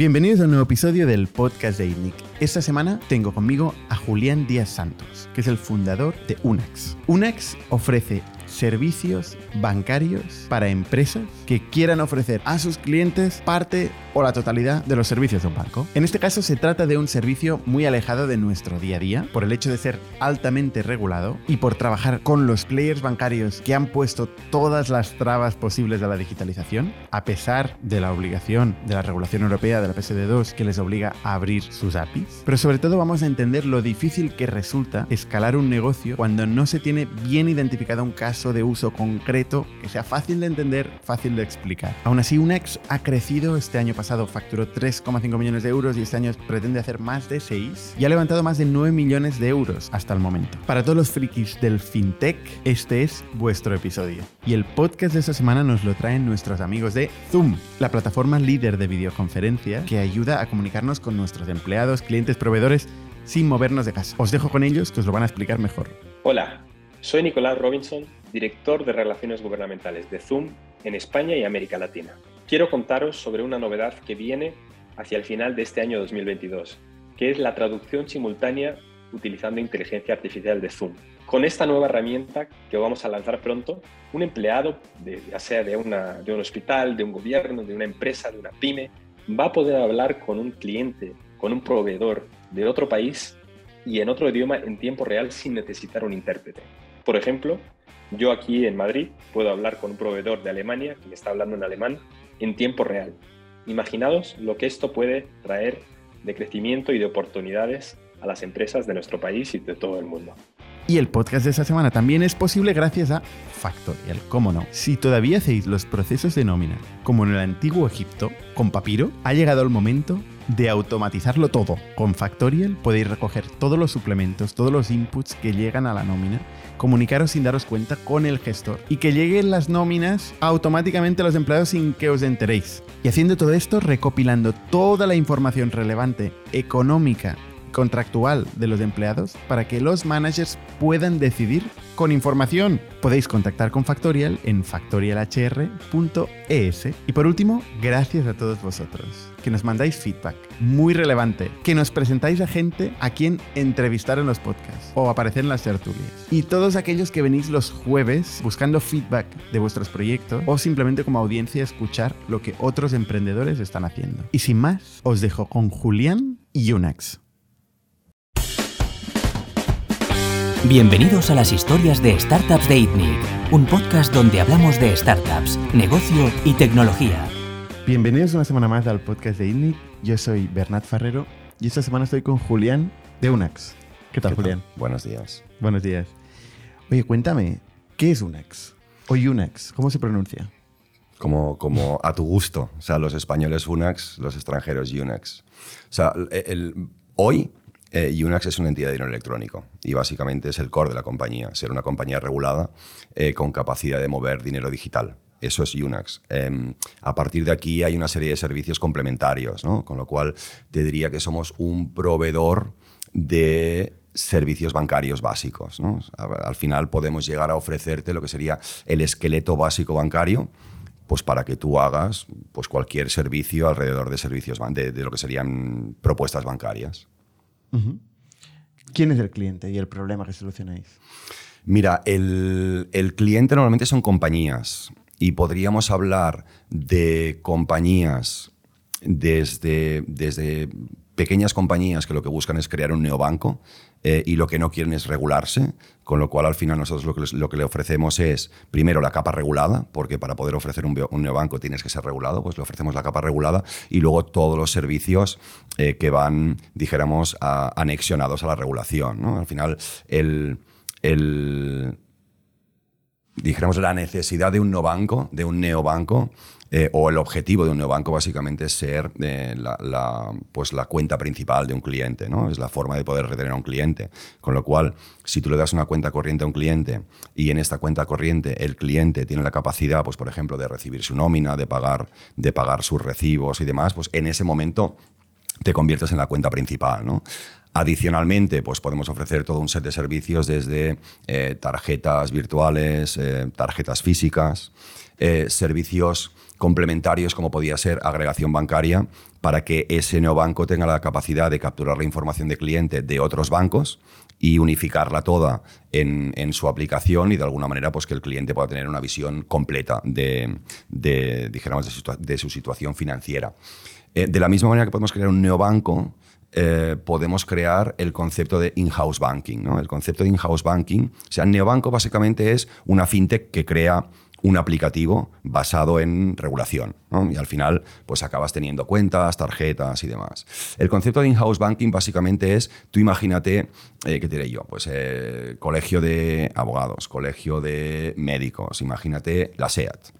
Bienvenidos a un nuevo episodio del podcast de ITNIC. Esta semana tengo conmigo a Julián Díaz Santos, que es el fundador de Unax. Unax ofrece servicios bancarios para empresas que quieran ofrecer a sus clientes parte o la totalidad de los servicios de un banco. En este caso se trata de un servicio muy alejado de nuestro día a día por el hecho de ser altamente regulado y por trabajar con los players bancarios que han puesto todas las trabas posibles de la digitalización, a pesar de la obligación de la regulación europea de la PSD2 que les obliga a abrir sus APIs. Pero sobre todo vamos a entender lo difícil que resulta escalar un negocio cuando no se tiene bien identificado un caso de uso concreto que sea fácil de entender, fácil de explicar. Aún así, Unex ha crecido este año pasado facturó 3,5 millones de euros y este año pretende hacer más de 6 y ha levantado más de 9 millones de euros hasta el momento. Para todos los frikis del fintech, este es vuestro episodio. Y el podcast de esta semana nos lo traen nuestros amigos de Zoom, la plataforma líder de videoconferencia que ayuda a comunicarnos con nuestros empleados, clientes, proveedores sin movernos de casa. Os dejo con ellos que os lo van a explicar mejor. Hola, soy Nicolás Robinson, director de Relaciones Gubernamentales de Zoom en España y América Latina quiero contaros sobre una novedad que viene hacia el final de este año 2022, que es la traducción simultánea utilizando inteligencia artificial de Zoom. Con esta nueva herramienta que vamos a lanzar pronto, un empleado, ya sea de, de un hospital, de un gobierno, de una empresa, de una pyme, va a poder hablar con un cliente, con un proveedor de otro país y en otro idioma en tiempo real sin necesitar un intérprete. Por ejemplo, yo aquí en Madrid puedo hablar con un proveedor de Alemania que me está hablando en alemán en tiempo real. Imaginaos lo que esto puede traer de crecimiento y de oportunidades a las empresas de nuestro país y de todo el mundo. Y el podcast de esta semana también es posible gracias a Factorial, cómo no. Si todavía hacéis los procesos de nómina como en el antiguo Egipto, con papiro, ha llegado el momento de automatizarlo todo. Con Factorial podéis recoger todos los suplementos, todos los inputs que llegan a la nómina, comunicaros sin daros cuenta con el gestor y que lleguen las nóminas automáticamente a los empleados sin que os enteréis. Y haciendo todo esto, recopilando toda la información relevante, económica, contractual de los empleados para que los managers puedan decidir con información. Podéis contactar con Factorial en factorialhr.es. Y por último, gracias a todos vosotros que nos mandáis feedback muy relevante, que nos presentáis a gente a quien entrevistar en los podcasts o aparecer en las tertulias. Y todos aquellos que venís los jueves buscando feedback de vuestros proyectos o simplemente como audiencia escuchar lo que otros emprendedores están haciendo. Y sin más, os dejo con Julián y Unax. Bienvenidos a las historias de Startups de ITNIC, un podcast donde hablamos de startups, negocio y tecnología. Bienvenidos una semana más al podcast de ITNIC. Yo soy Bernat Ferrero y esta semana estoy con Julián de Unax. ¿Qué tal, Julián? Buenos días. Buenos días. Oye, cuéntame, ¿qué es Unax? O Unax, ¿cómo se pronuncia? Como, como a tu gusto. O sea, los españoles Unax, los extranjeros Unax. O sea, el, hoy eh, Unax es una entidad de dinero electrónico y básicamente es el core de la compañía, ser una compañía regulada eh, con capacidad de mover dinero digital. Eso es Unax. Em, a partir de aquí hay una serie de servicios complementarios, ¿no? con lo cual te diría que somos un proveedor de servicios bancarios básicos. ¿no? Al final podemos llegar a ofrecerte lo que sería el esqueleto básico bancario, pues para que tú hagas pues cualquier servicio alrededor de servicios de lo que serían propuestas bancarias. ¿Quién es el cliente y el problema que solucionáis? Mira, el, cliente normalmente son compañías y podríamos hablar de compañías desde, desde pequeñas compañías que lo que buscan es crear un neobanco eh, y lo que no quieren es regularse, con lo cual al final nosotros lo que, lo que le ofrecemos es, primero, la capa regulada, porque para poder ofrecer un, un, neobanco tienes que ser regulado, pues le ofrecemos la capa regulada y luego todos los servicios eh, que van, dijéramos, anexionados a la regulación. Al final, el, el dijéramos, la necesidad de un neobanco, de un neobanco, eh, o el objetivo de un neobanco básicamente es ser eh, la, pues la cuenta principal de un cliente, ¿no? Es la forma de poder retener a un cliente. Con lo cual, si tú le das una cuenta corriente a un cliente y en esta cuenta corriente el cliente tiene la capacidad, pues por ejemplo, de recibir su nómina, de pagar, de pagar sus recibos y demás, pues en ese momento te conviertes en la cuenta principal. ¿no? Adicionalmente, pues podemos ofrecer todo un set de servicios desde eh, tarjetas virtuales, eh, tarjetas físicas, eh, servicios complementarios como podía ser agregación bancaria para que ese neobanco tenga la capacidad de capturar la información de cliente de otros bancos y unificarla toda en, su aplicación y de alguna manera pues que el cliente pueda tener una visión completa de, dijéramos, de, su, situación financiera. de la misma manera que podemos crear un neobanco, eh, podemos crear el concepto de in-house banking. ¿no? El concepto de in-house banking, o sea, Neobanco básicamente es una fintech que crea un aplicativo basado en regulación. Y al final, pues acabas teniendo cuentas, tarjetas y demás. El concepto de in-house banking básicamente es, tú imagínate, eh, ¿qué diré yo? Pues eh, colegio de abogados, colegio de médicos, imagínate la SEAT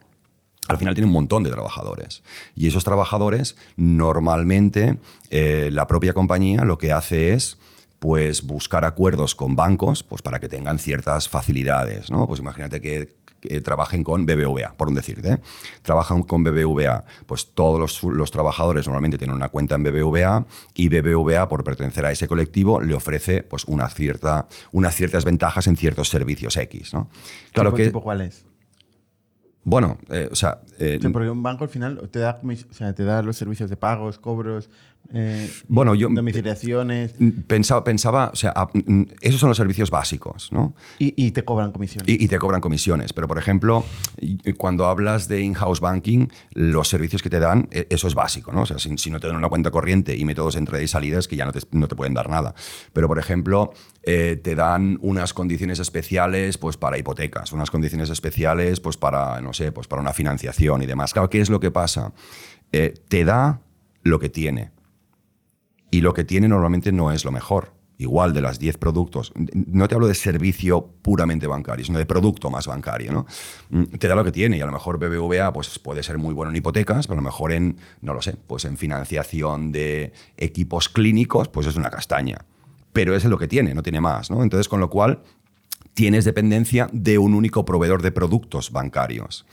al final tiene un montón de trabajadores. Y esos trabajadores, normalmente, eh, la propia compañía lo que hace es pues buscar acuerdos con bancos pues para que tengan ciertas facilidades. ¿no? Pues imagínate que, trabajen con BBVA, por un decirte. Trabajan con BBVA, pues todos los, trabajadores normalmente tienen una cuenta en BBVA y BBVA, por pertenecer a ese colectivo, le ofrece pues, una cierta, unas ciertas ventajas en ciertos servicios X. ¿no? Claro que, cuál es? Bueno, eh, o sea... Eh, porque un banco al final te da, o sea, te da los servicios de pagos, cobros, eh, bueno, yo domiciliaciones. Pensaba, pensaba, o sea, esos son los servicios básicos, ¿no? Y, te cobran comisiones. Y, te cobran comisiones. Pero, por ejemplo, cuando hablas de in-house banking, los servicios que te dan, e, eso es básico, ¿no? O sea, si, no te dan una cuenta corriente y métodos de entrada y salidas, que ya no te, no te pueden dar nada. Pero, por ejemplo, eh, te dan unas condiciones especiales pues, para hipotecas, unas condiciones especiales pues, para, no sé, pues, para una financiación y demás. Claro, ¿qué es lo que pasa? Eh, te da lo que tiene y lo que tiene normalmente no es lo mejor. Igual de las 10 productos, no te hablo de servicio puramente bancario, sino de producto más bancario. ¿no? Mm, te da lo que tiene y a lo mejor BBVA pues, puede ser muy bueno en hipotecas, pero a lo mejor en, no lo sé, pues en financiación de equipos clínicos, pues es una castaña. Pero es lo que tiene, no tiene más. ¿no? Entonces, con lo cual, tienes dependencia de un único proveedor de productos bancarios.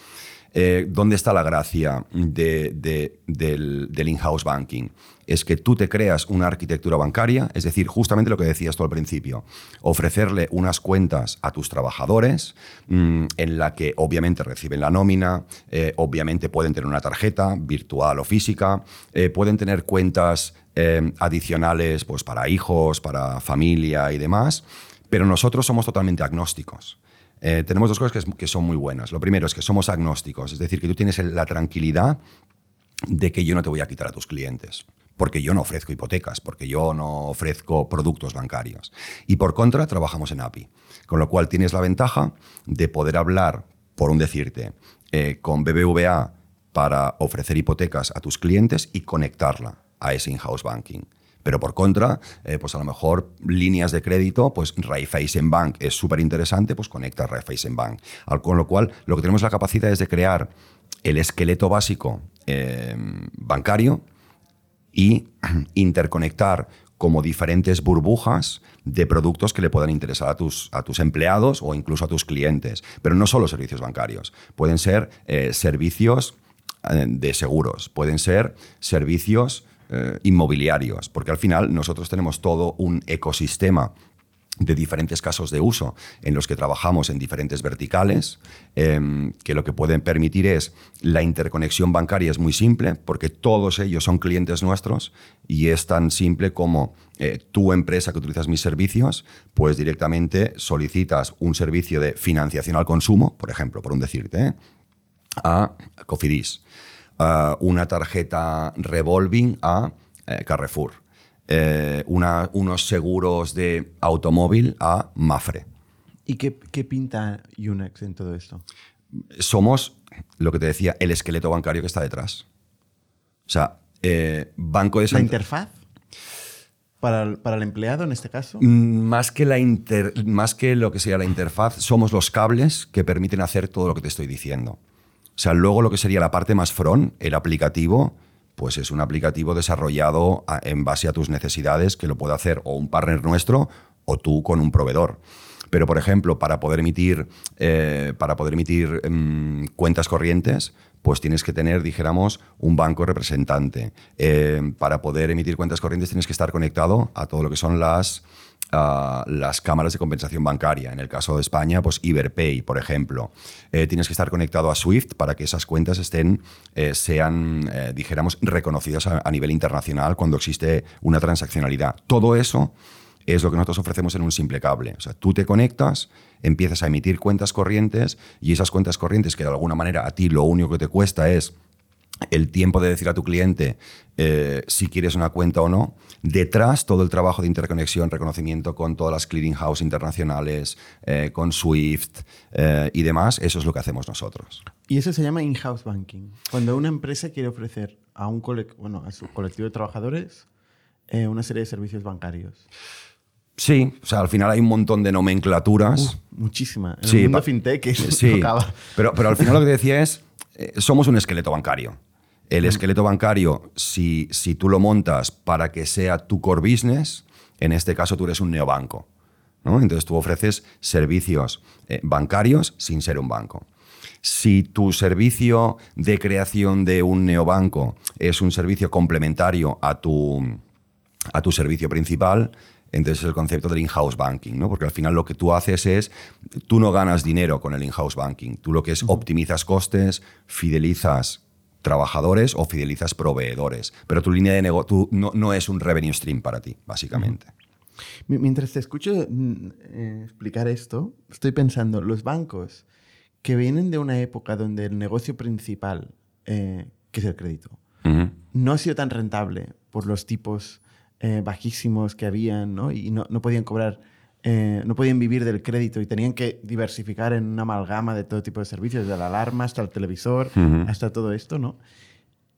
Eh, ¿Dónde está la gracia del, in-house banking? Es que tú te creas una arquitectura bancaria, es decir, justamente lo que decías tú al principio, ofrecerle unas cuentas a tus trabajadores mm, en la que obviamente reciben la nómina, eh, obviamente pueden tener una tarjeta virtual o física, eh, pueden tener cuentas adicionales pues, para hijos, para familia y demás, pero nosotros somos totalmente agnósticos. Eh, tenemos dos cosas que, son muy buenas. Lo primero es que somos agnósticos, es decir, que tú tienes la tranquilidad de que yo no te voy a quitar a tus clientes, porque yo no ofrezco hipotecas, porque yo no ofrezco productos bancarios. Y por contra, trabajamos en API, con lo cual tienes la ventaja de poder hablar, por un decirte, eh, con BBVA para ofrecer hipotecas a tus clientes y conectarla a ese in-house banking. Pero por contra, eh, pues a lo mejor líneas de crédito, pues Raiffeisen Bank es súper interesante, pues conecta a Raiffeisen Bank. Con lo cual, lo que tenemos la capacidad es de crear el esqueleto básico em, bancario y interconectar como diferentes burbujas de productos que le puedan interesar a tus, a tus empleados o incluso a tus clientes. Pero no solo servicios bancarios, pueden ser eh, servicios eh, de seguros, pueden ser servicios eh, inmobiliarios, porque al final nosotros tenemos todo un ecosistema de diferentes casos de uso en los que trabajamos en diferentes verticales, em, que lo que pueden permitir es la interconexión bancaria es muy simple, porque todos ellos son clientes nuestros y es tan simple como eh, tu empresa que utilizas mis servicios, pues directamente solicitas un servicio de financiación al consumo, por ejemplo, por un decirte, ¿eh? a Cofidis una tarjeta revolving a eh, Carrefour, eh, unos seguros de automóvil a Mafre. ¿Y qué, pinta Unex en todo esto? Somos, lo que te decía, el esqueleto bancario que está detrás. O sea, eh, Banco de ¿La interfaz? Para el, para el, empleado en este caso? Mm, más que, la más que lo que sería la interfaz, somos los cables que permiten hacer todo lo que te estoy diciendo. O sea, luego lo que sería la parte más front, el aplicativo, pues es un aplicativo desarrollado en base a tus necesidades que lo puede hacer o un partner nuestro o tú con un proveedor. Pero, por ejemplo, para poder emitir, eh, para poder emitir em, cuentas corrientes, pues tienes que tener, dijéramos, un banco representante. Eh, para poder emitir cuentas corrientes tienes que estar conectado a todo lo que son las, las cámaras de compensación bancaria. En el caso de España, pues Iberpay, por ejemplo. Eh, tienes que estar conectado a SWIFT para que esas cuentas estén, eh, sean, dijéramos, reconocidas a, a nivel internacional cuando existe una transaccionalidad. Todo eso es lo que nosotros ofrecemos en un simple cable. O sea, tú te conectas, empiezas a emitir cuentas corrientes y esas cuentas corrientes que de alguna manera a ti lo único que te cuesta es el tiempo de decir a tu cliente eh, si quieres una cuenta o no. Detrás, todo el trabajo de interconexión, reconocimiento con todas las clearing house internacionales, eh, con SWIFT eh, y demás, eso es lo que hacemos nosotros. Y eso se llama in-house banking. Cuando una empresa quiere ofrecer a, un bueno, a su colectivo de trabajadores una serie de servicios bancarios. Sí, o sea, al final hay un montón de nomenclaturas. muchísima. En el mundo fintech sí, pero, pero al final lo que decía es, somos un esqueleto bancario. El mm. esqueleto bancario, si, si tú lo montas para que sea tu core business, en este caso tú eres un neobanco. ¿no? Entonces tú ofreces servicios eh, bancarios sin ser un banco. Si tu servicio de creación de un neobanco es un servicio complementario a tu, a tu servicio principal, entonces es el concepto del in-house banking, ¿no? porque al final lo que tú haces es, tú no ganas dinero con el in-house banking, tú lo que es optimizas costes, fidelizas trabajadores o fidelizas proveedores, pero tu línea de negocio no, es un revenue stream para ti, básicamente. Mientras te escucho mm, eh, explicar esto, estoy pensando, los bancos que vienen de una época donde el negocio principal, eh, que es el crédito, no ha sido tan rentable por los tipos eh, bajísimos que habían, ¿no? Y no, no podían cobrar, eh, no podían vivir del crédito y tenían que diversificar en una amalgama de todo tipo de servicios, desde la alarma hasta el televisor, hasta todo esto, ¿no?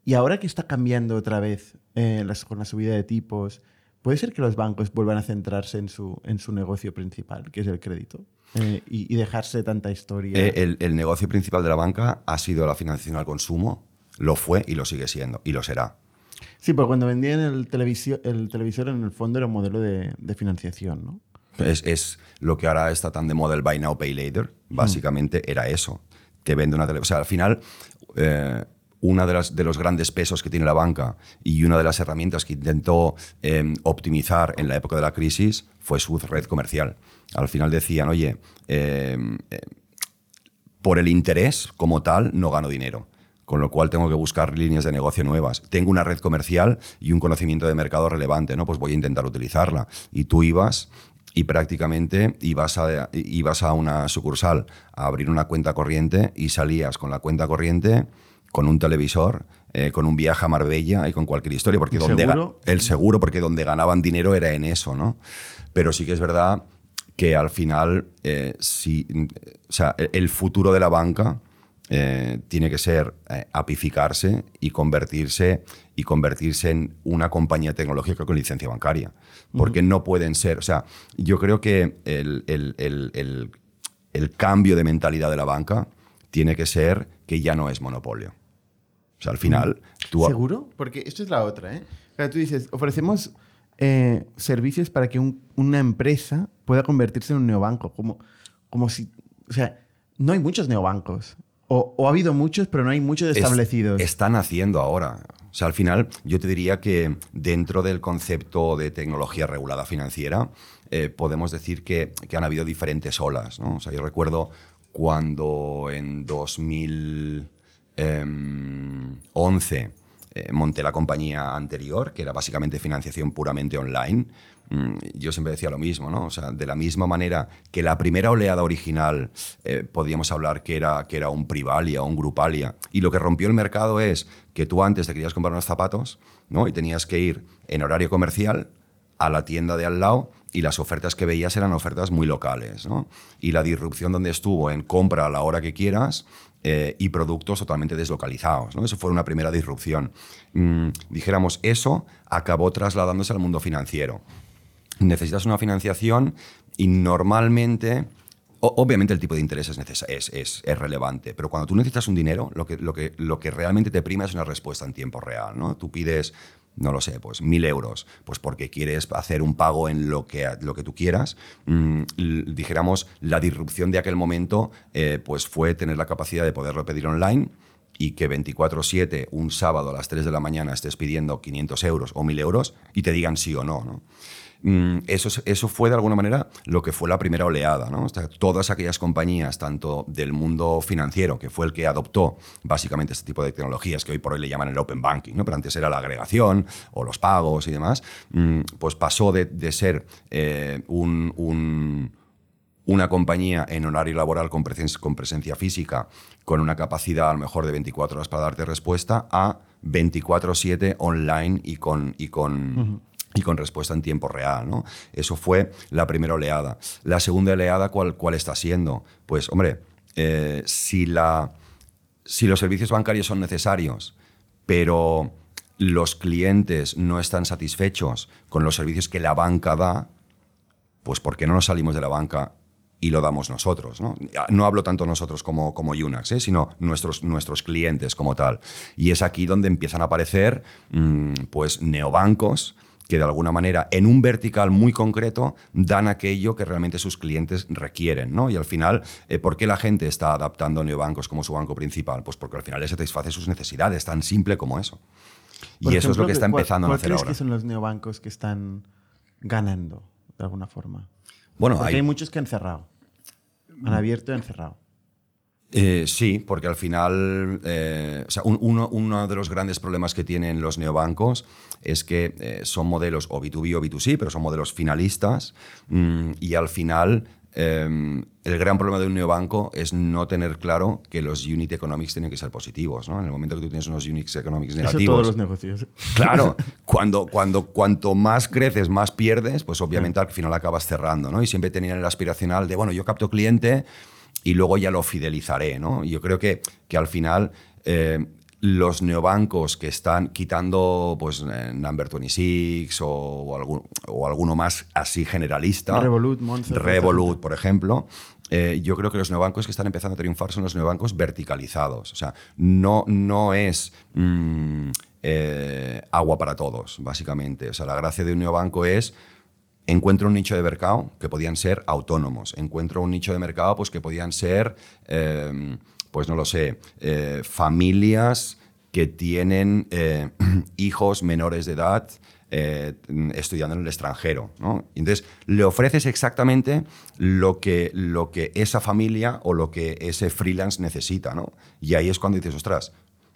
Y ahora que está cambiando otra vez eh, con la subida de tipos, ¿puede ser que los bancos vuelvan a centrarse en su, en su negocio principal, que es el crédito? y, dejarse tanta historia. El, el, negocio principal de la banca ha sido la financiación al consumo, lo fue y lo sigue siendo, y lo será. Sí, pero cuando vendían el, televisor, el televisor en el fondo era un modelo de, financiación, ¿no? Es, lo que ahora está tan de moda el Buy Now, Pay Later. Básicamente era eso. Te vende una televisión. O sea, al final, eh, uno de, de, los grandes pesos que tiene la banca y una de las herramientas que intentó em, optimizar en la época de la crisis fue su red comercial. Al final decían, oye, em, eh, por el interés como tal no gano dinero con lo cual tengo que buscar líneas de negocio nuevas. Tengo una red comercial y un conocimiento de mercado relevante, ¿no? Pues voy a intentar utilizarla. Y tú ibas y prácticamente ibas a, ibas a una sucursal a abrir una cuenta corriente y salías con la cuenta corriente, con un televisor, eh, con un viaje a Marbella y con cualquier historia. Porque ¿El donde seguro? El seguro, porque donde ganaban dinero era en eso, ¿no? Pero sí que es verdad que al final, eh, si, o sea, el futuro de la banca eh, tiene que ser eh, apificarse y convertirse, y convertirse en una compañía tecnológica con licencia bancaria. Porque no pueden ser, o sea, yo creo que el, cambio de mentalidad de la banca tiene que ser que ya no es monopolio. O sea, al final... Tú ¿Seguro? Porque esto es la otra, ¿eh? Tú dices, ofrecemos eh, servicios para que una empresa pueda convertirse en un neobanco. Como, como si... O sea, no hay muchos neobancos. O, ha habido muchos, pero no hay muchos establecidos. están haciendo ahora. O sea, al final, yo te diría que dentro del concepto de tecnología regulada financiera, eh, podemos decir que, han habido diferentes olas. ¿no? O sea, yo recuerdo cuando en 2011 em, eh, monté la compañía anterior, que era básicamente financiación puramente online. Mm, yo siempre decía lo mismo, ¿no? O sea, de la misma manera que la primera oleada original eh, podíamos hablar que era, que era un Privalia un Grupalia, y lo que rompió el mercado es que tú antes te querías comprar unos zapatos, ¿no? Y tenías que ir en horario comercial a la tienda de al lado y las ofertas que veías eran ofertas muy locales, ¿no? Y la disrupción donde estuvo en compra a la hora que quieras eh, y productos totalmente deslocalizados. ¿no? Eso fue una primera disrupción. Mm, dijéramos, eso acabó trasladándose al mundo financiero necesitas una financiación y normalmente... Obviamente el tipo de interés es, es, es, relevante, pero cuando tú necesitas un dinero, lo que, lo, que, lo que realmente te prima es una respuesta en tiempo real. ¿no? Tú pides, no lo sé, pues mil euros, pues porque quieres hacer un pago en lo que, lo que tú quieras. Mm, dijéramos, la disrupción de aquel momento eh, pues fue tener la capacidad de poderlo pedir online y que 24/7, un sábado a las 3 de la mañana, estés pidiendo 500 euros o 1000 euros y te digan sí o no. ¿no? Mm, eso, eso fue de alguna manera lo que fue la primera oleada. ¿no? todas aquellas compañías, tanto del mundo financiero, que fue el que adoptó básicamente este tipo de tecnologías que hoy por hoy le llaman el open banking, ¿no? pero antes era la agregación o los pagos y demás, mm, pues pasó de, ser eh, un, una compañía en horario laboral con presencia, física, con una capacidad a lo mejor de 24 horas para darte respuesta, a 24/7 online y con, y con respuesta en tiempo real. ¿no? Eso fue la primera oleada. La segunda oleada, ¿cuál, está siendo? Pues, hombre, eh, si los servicios bancarios son necesarios, pero los clientes no están satisfechos con los servicios que la banca da, pues ¿por qué no nos salimos de la banca y lo damos nosotros. No, no hablo tanto nosotros como, como Unax, ¿eh? sino nuestros, nuestros clientes como tal. Y es aquí donde empiezan a aparecer mm, pues, neobancos que de alguna manera en un vertical muy concreto dan aquello que realmente sus clientes requieren. ¿no? Y al final, eh, ¿por qué la gente está adaptando a neobancos como su banco principal? Pues porque al final le satisface sus necesidades, tan simple como eso. y eso es lo que está empezando a hacer ahora. ¿Cuáles que son los neobancos que están ganando de alguna forma? Bueno, hay... muchos que han cerrado. Han abierto y han cerrado. Eh, sí, porque al final, eh, uno, de los grandes problemas que tienen los neobancos es que eh, son modelos o B2B o B2C, pero son modelos finalistas mm, y al final em, el gran problema de un neobanco es no tener claro que los unit economics tienen que ser positivos. En el momento que tú tienes unos unit economics negativos. Eso todos los negocios. Claro, cuando, cuando, cuanto más creces, más pierdes, pues obviamente al final acabas cerrando. ¿no? Y siempre tenían el aspiracional de, bueno, yo capto cliente y luego ya lo fidelizaré. ¿no? Yo creo que, que al final eh, los neobancos que están quitando pues, eh, Number 26 o, o, o, alguno más así generalista, Revolut, Monster, Revolut, por ejemplo, eh, yo creo que los neobancos que están empezando a triunfar son los neobancos verticalizados. O sea, no, no es mm, agua para todos, básicamente. O sea, la gracia de un neobanco es encuentro un nicho de mercado que podían ser autónomos, encuentro un nicho de mercado pues, que podían ser, em, pues no lo sé, eh, familias que tienen eh, hijos menores de edad eh, estudiando en el extranjero. Entonces, le ofreces exactamente lo que, lo que esa familia o lo que ese freelance necesita. ¿no? Y ahí es cuando dices, ostras,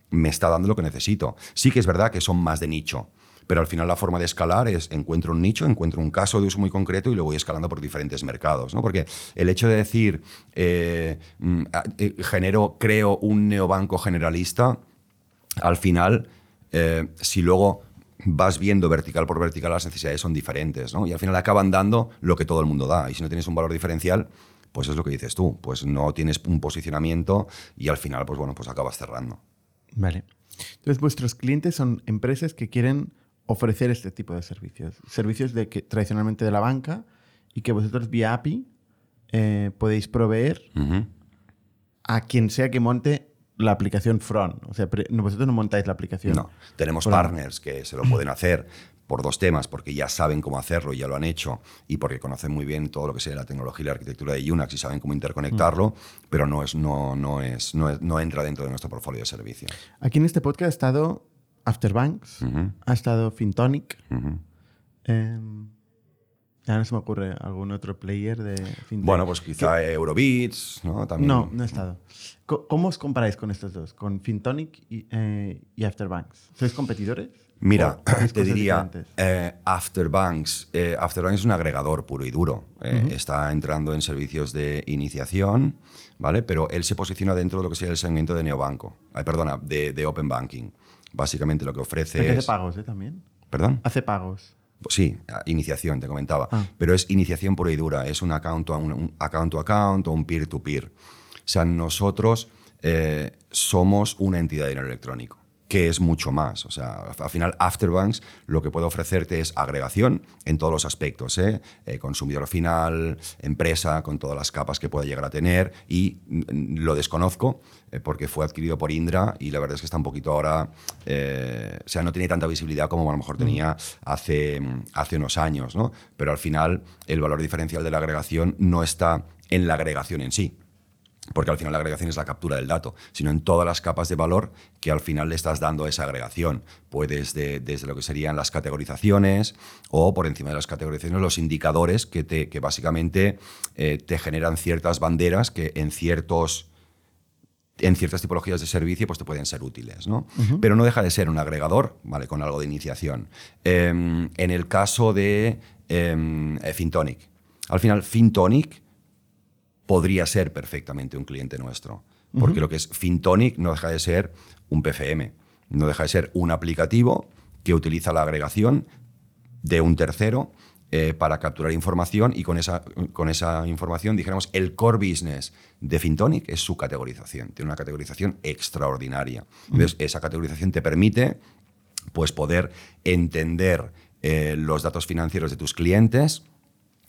me está dando lo que necesito. Sí que es verdad que son más de nicho pero al final la forma de escalar es encuentro un nicho, encuentro un caso de uso muy concreto y lo voy escalando por diferentes mercados. ¿no? Porque el hecho de decir, eh, mm, eh, genero, creo un neobanco generalista, al final, eh, si luego vas viendo vertical por vertical, las necesidades son diferentes. ¿no? Y al final acaban dando lo que todo el mundo da. Y si no tienes un valor diferencial, pues es lo que dices tú, pues no tienes un posicionamiento y al final, pues bueno, pues acabas cerrando. Vale. Entonces, vuestros clientes son empresas que quieren ofrecer este tipo de servicios. Servicios de que, tradicionalmente de la banca y que vosotros vía API eh, podéis proveer a quien sea que monte la aplicación front. O sea, vosotros no montáis la aplicación. No, tenemos partners que se lo pueden hacer por dos temas, porque ya saben cómo hacerlo y ya lo han hecho, y porque conocen muy bien todo lo que sea la tecnología y la arquitectura de Unax y saben cómo interconectarlo, pero no, es, no, no, es, no, no entra dentro de nuestro portfolio de servicios. Aquí en este podcast ha estado Afterbanks, ha estado Fintonic. Em, ya no se me ocurre algún otro player de Fintonic. Bueno, pues quizá Eurobits, ¿no? También. No, no ha estado. ¿Cómo os comparáis con estos dos? Con Fintonic y, eh, Afterbanks. ¿Sois competidores? Mira, te diría, eh, Afterbanks, eh, Afterbanks es un agregador puro y duro. Está entrando en servicios de iniciación, ¿vale? Pero él se posiciona dentro de lo que sería el segmento de neobanco, perdona, de, de open banking básicamente lo que ofrece es... Hace pagos, ¿eh? También. ¿Perdón? Hace pagos. Sí, iniciación, te comentaba. Ah. Pero es iniciación pura y dura. Es un account a un, account, to account o un peer-to-peer. O sea, nosotros eh, somos una entidad de dinero electrónico que es mucho más. O sea, al final, Afterbanks lo que puede ofrecerte es agregación en todos los aspectos, ¿eh? Eh, consumidor final, empresa, con todas las capas que pueda llegar a tener, y mm, lo desconozco eh, porque fue adquirido por Indra y la verdad es que está un poquito ahora, o sea, no tiene tanta visibilidad como a lo mejor tenía hace, hace unos años, ¿no? Pero al final, el valor diferencial de la agregación no está en la agregación en sí, porque al final la agregación es la captura del dato, sino en todas las capas de valor que al final le estás dando a esa agregación. Puedes desde lo que serían las categorizaciones o por encima de las categorizaciones los indicadores que, te, que básicamente eh, te generan ciertas banderas que en ciertos en ciertas tipologías de servicio pues te pueden ser útiles, ¿no? Pero no deja de ser un agregador, ¿vale? Con algo de iniciación. Em, en el caso de em, eh, Fintonic, al final Fintonic podría ser perfectamente un cliente nuestro. Porque lo que es FinTonic no deja de ser un PFM, no deja de ser un aplicativo que utiliza la agregación de un tercero eh, para capturar información y con esa, con esa información, dijéramos, el core business de FinTonic es su categorización. Tiene una categorización extraordinaria. Entonces, esa categorización te permite pues, poder entender eh, los datos financieros de tus clientes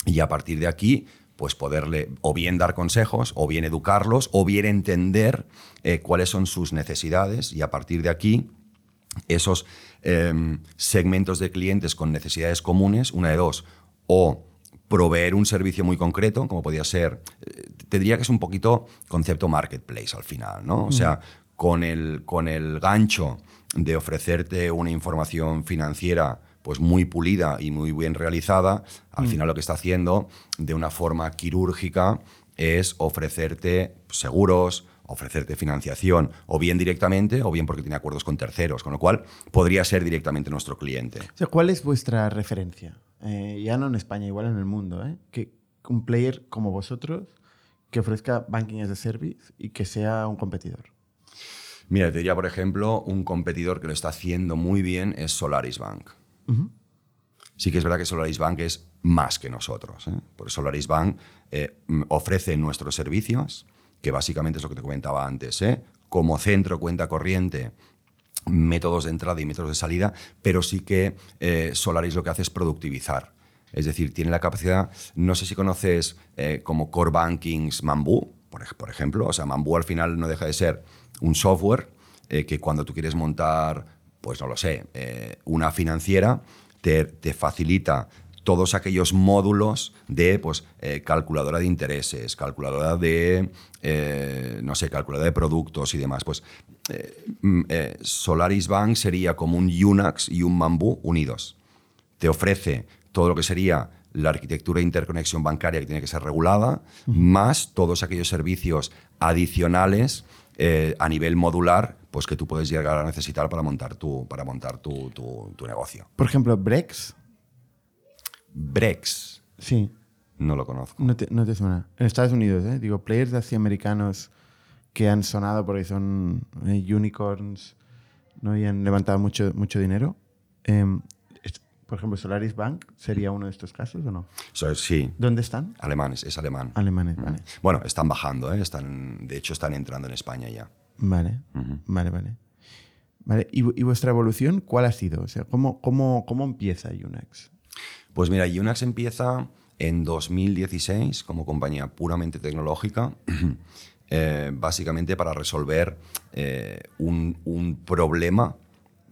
y a partir de aquí pues poderle o bien dar consejos, o bien educarlos, o bien entender eh, cuáles son sus necesidades y a partir de aquí esos em, segmentos de clientes con necesidades comunes, una de dos, o proveer un servicio muy concreto, como podría ser, eh, te diría que es un poquito concepto marketplace al final, ¿no? O sea, con el, con el gancho de ofrecerte una información financiera pues muy pulida y muy bien realizada, al mm. final lo que está haciendo de una forma quirúrgica es ofrecerte seguros, ofrecerte financiación, o bien directamente, o bien porque tiene acuerdos con terceros, con lo cual podría ser directamente nuestro cliente. ¿Cuál es vuestra referencia? Eh, ya no en España, igual en el mundo, ¿eh? que un player como vosotros que ofrezca banking as a service y que sea un competidor. Mira, te diría, por ejemplo, un competidor que lo está haciendo muy bien es Solaris Bank. Sí que es verdad que Solaris Bank es más que nosotros. ¿eh? Porque Solaris Bank eh, ofrece nuestros servicios, que básicamente es lo que te comentaba antes, ¿eh? como centro, cuenta corriente, métodos de entrada y métodos de salida, pero sí que Solaris lo que hace es productivizar. Es decir, tiene la capacidad, no sé si conoces como Core Bankings Mambu, por, ejemplo, o sea, Mambu al final no deja de ser un software que cuando tú quieres montar pues no lo sé, eh, una financiera te, facilita todos aquellos módulos de pues, eh, calculadora de intereses, calculadora de, eh, no sé, calculadora de productos y demás. Pues mm, Solaris Bank sería como un Unax y un Mambu unidos. Te ofrece todo lo que sería la arquitectura de interconexión bancaria que tiene que ser regulada, más todos aquellos servicios adicionales a nivel modular pues que tú puedes llegar a necesitar para montar tu, para montar tu, tu, negocio. Por ejemplo, Brex. Brex. Sí. No lo conozco. No te, no te suena. En Estados Unidos, ¿eh? Digo, players así americanos que han sonado porque son eh, unicorns ¿no? y han levantado mucho, mucho dinero. Em, por ejemplo, Solaris Bank sería uno de estos casos o no? sí. ¿Dónde están? Alemanes, es alemán. Alemanes, vale. Bueno, están bajando, ¿eh? están, de hecho están entrando en España ya. Vale, vale, vale. vale. ¿Y, vuestra evolución cuál ha sido? O sea, ¿cómo, cómo, cómo empieza Unax? Pues mira, Unax empieza en 2016 como compañía puramente tecnológica, eh, básicamente para resolver eh, un, un, problema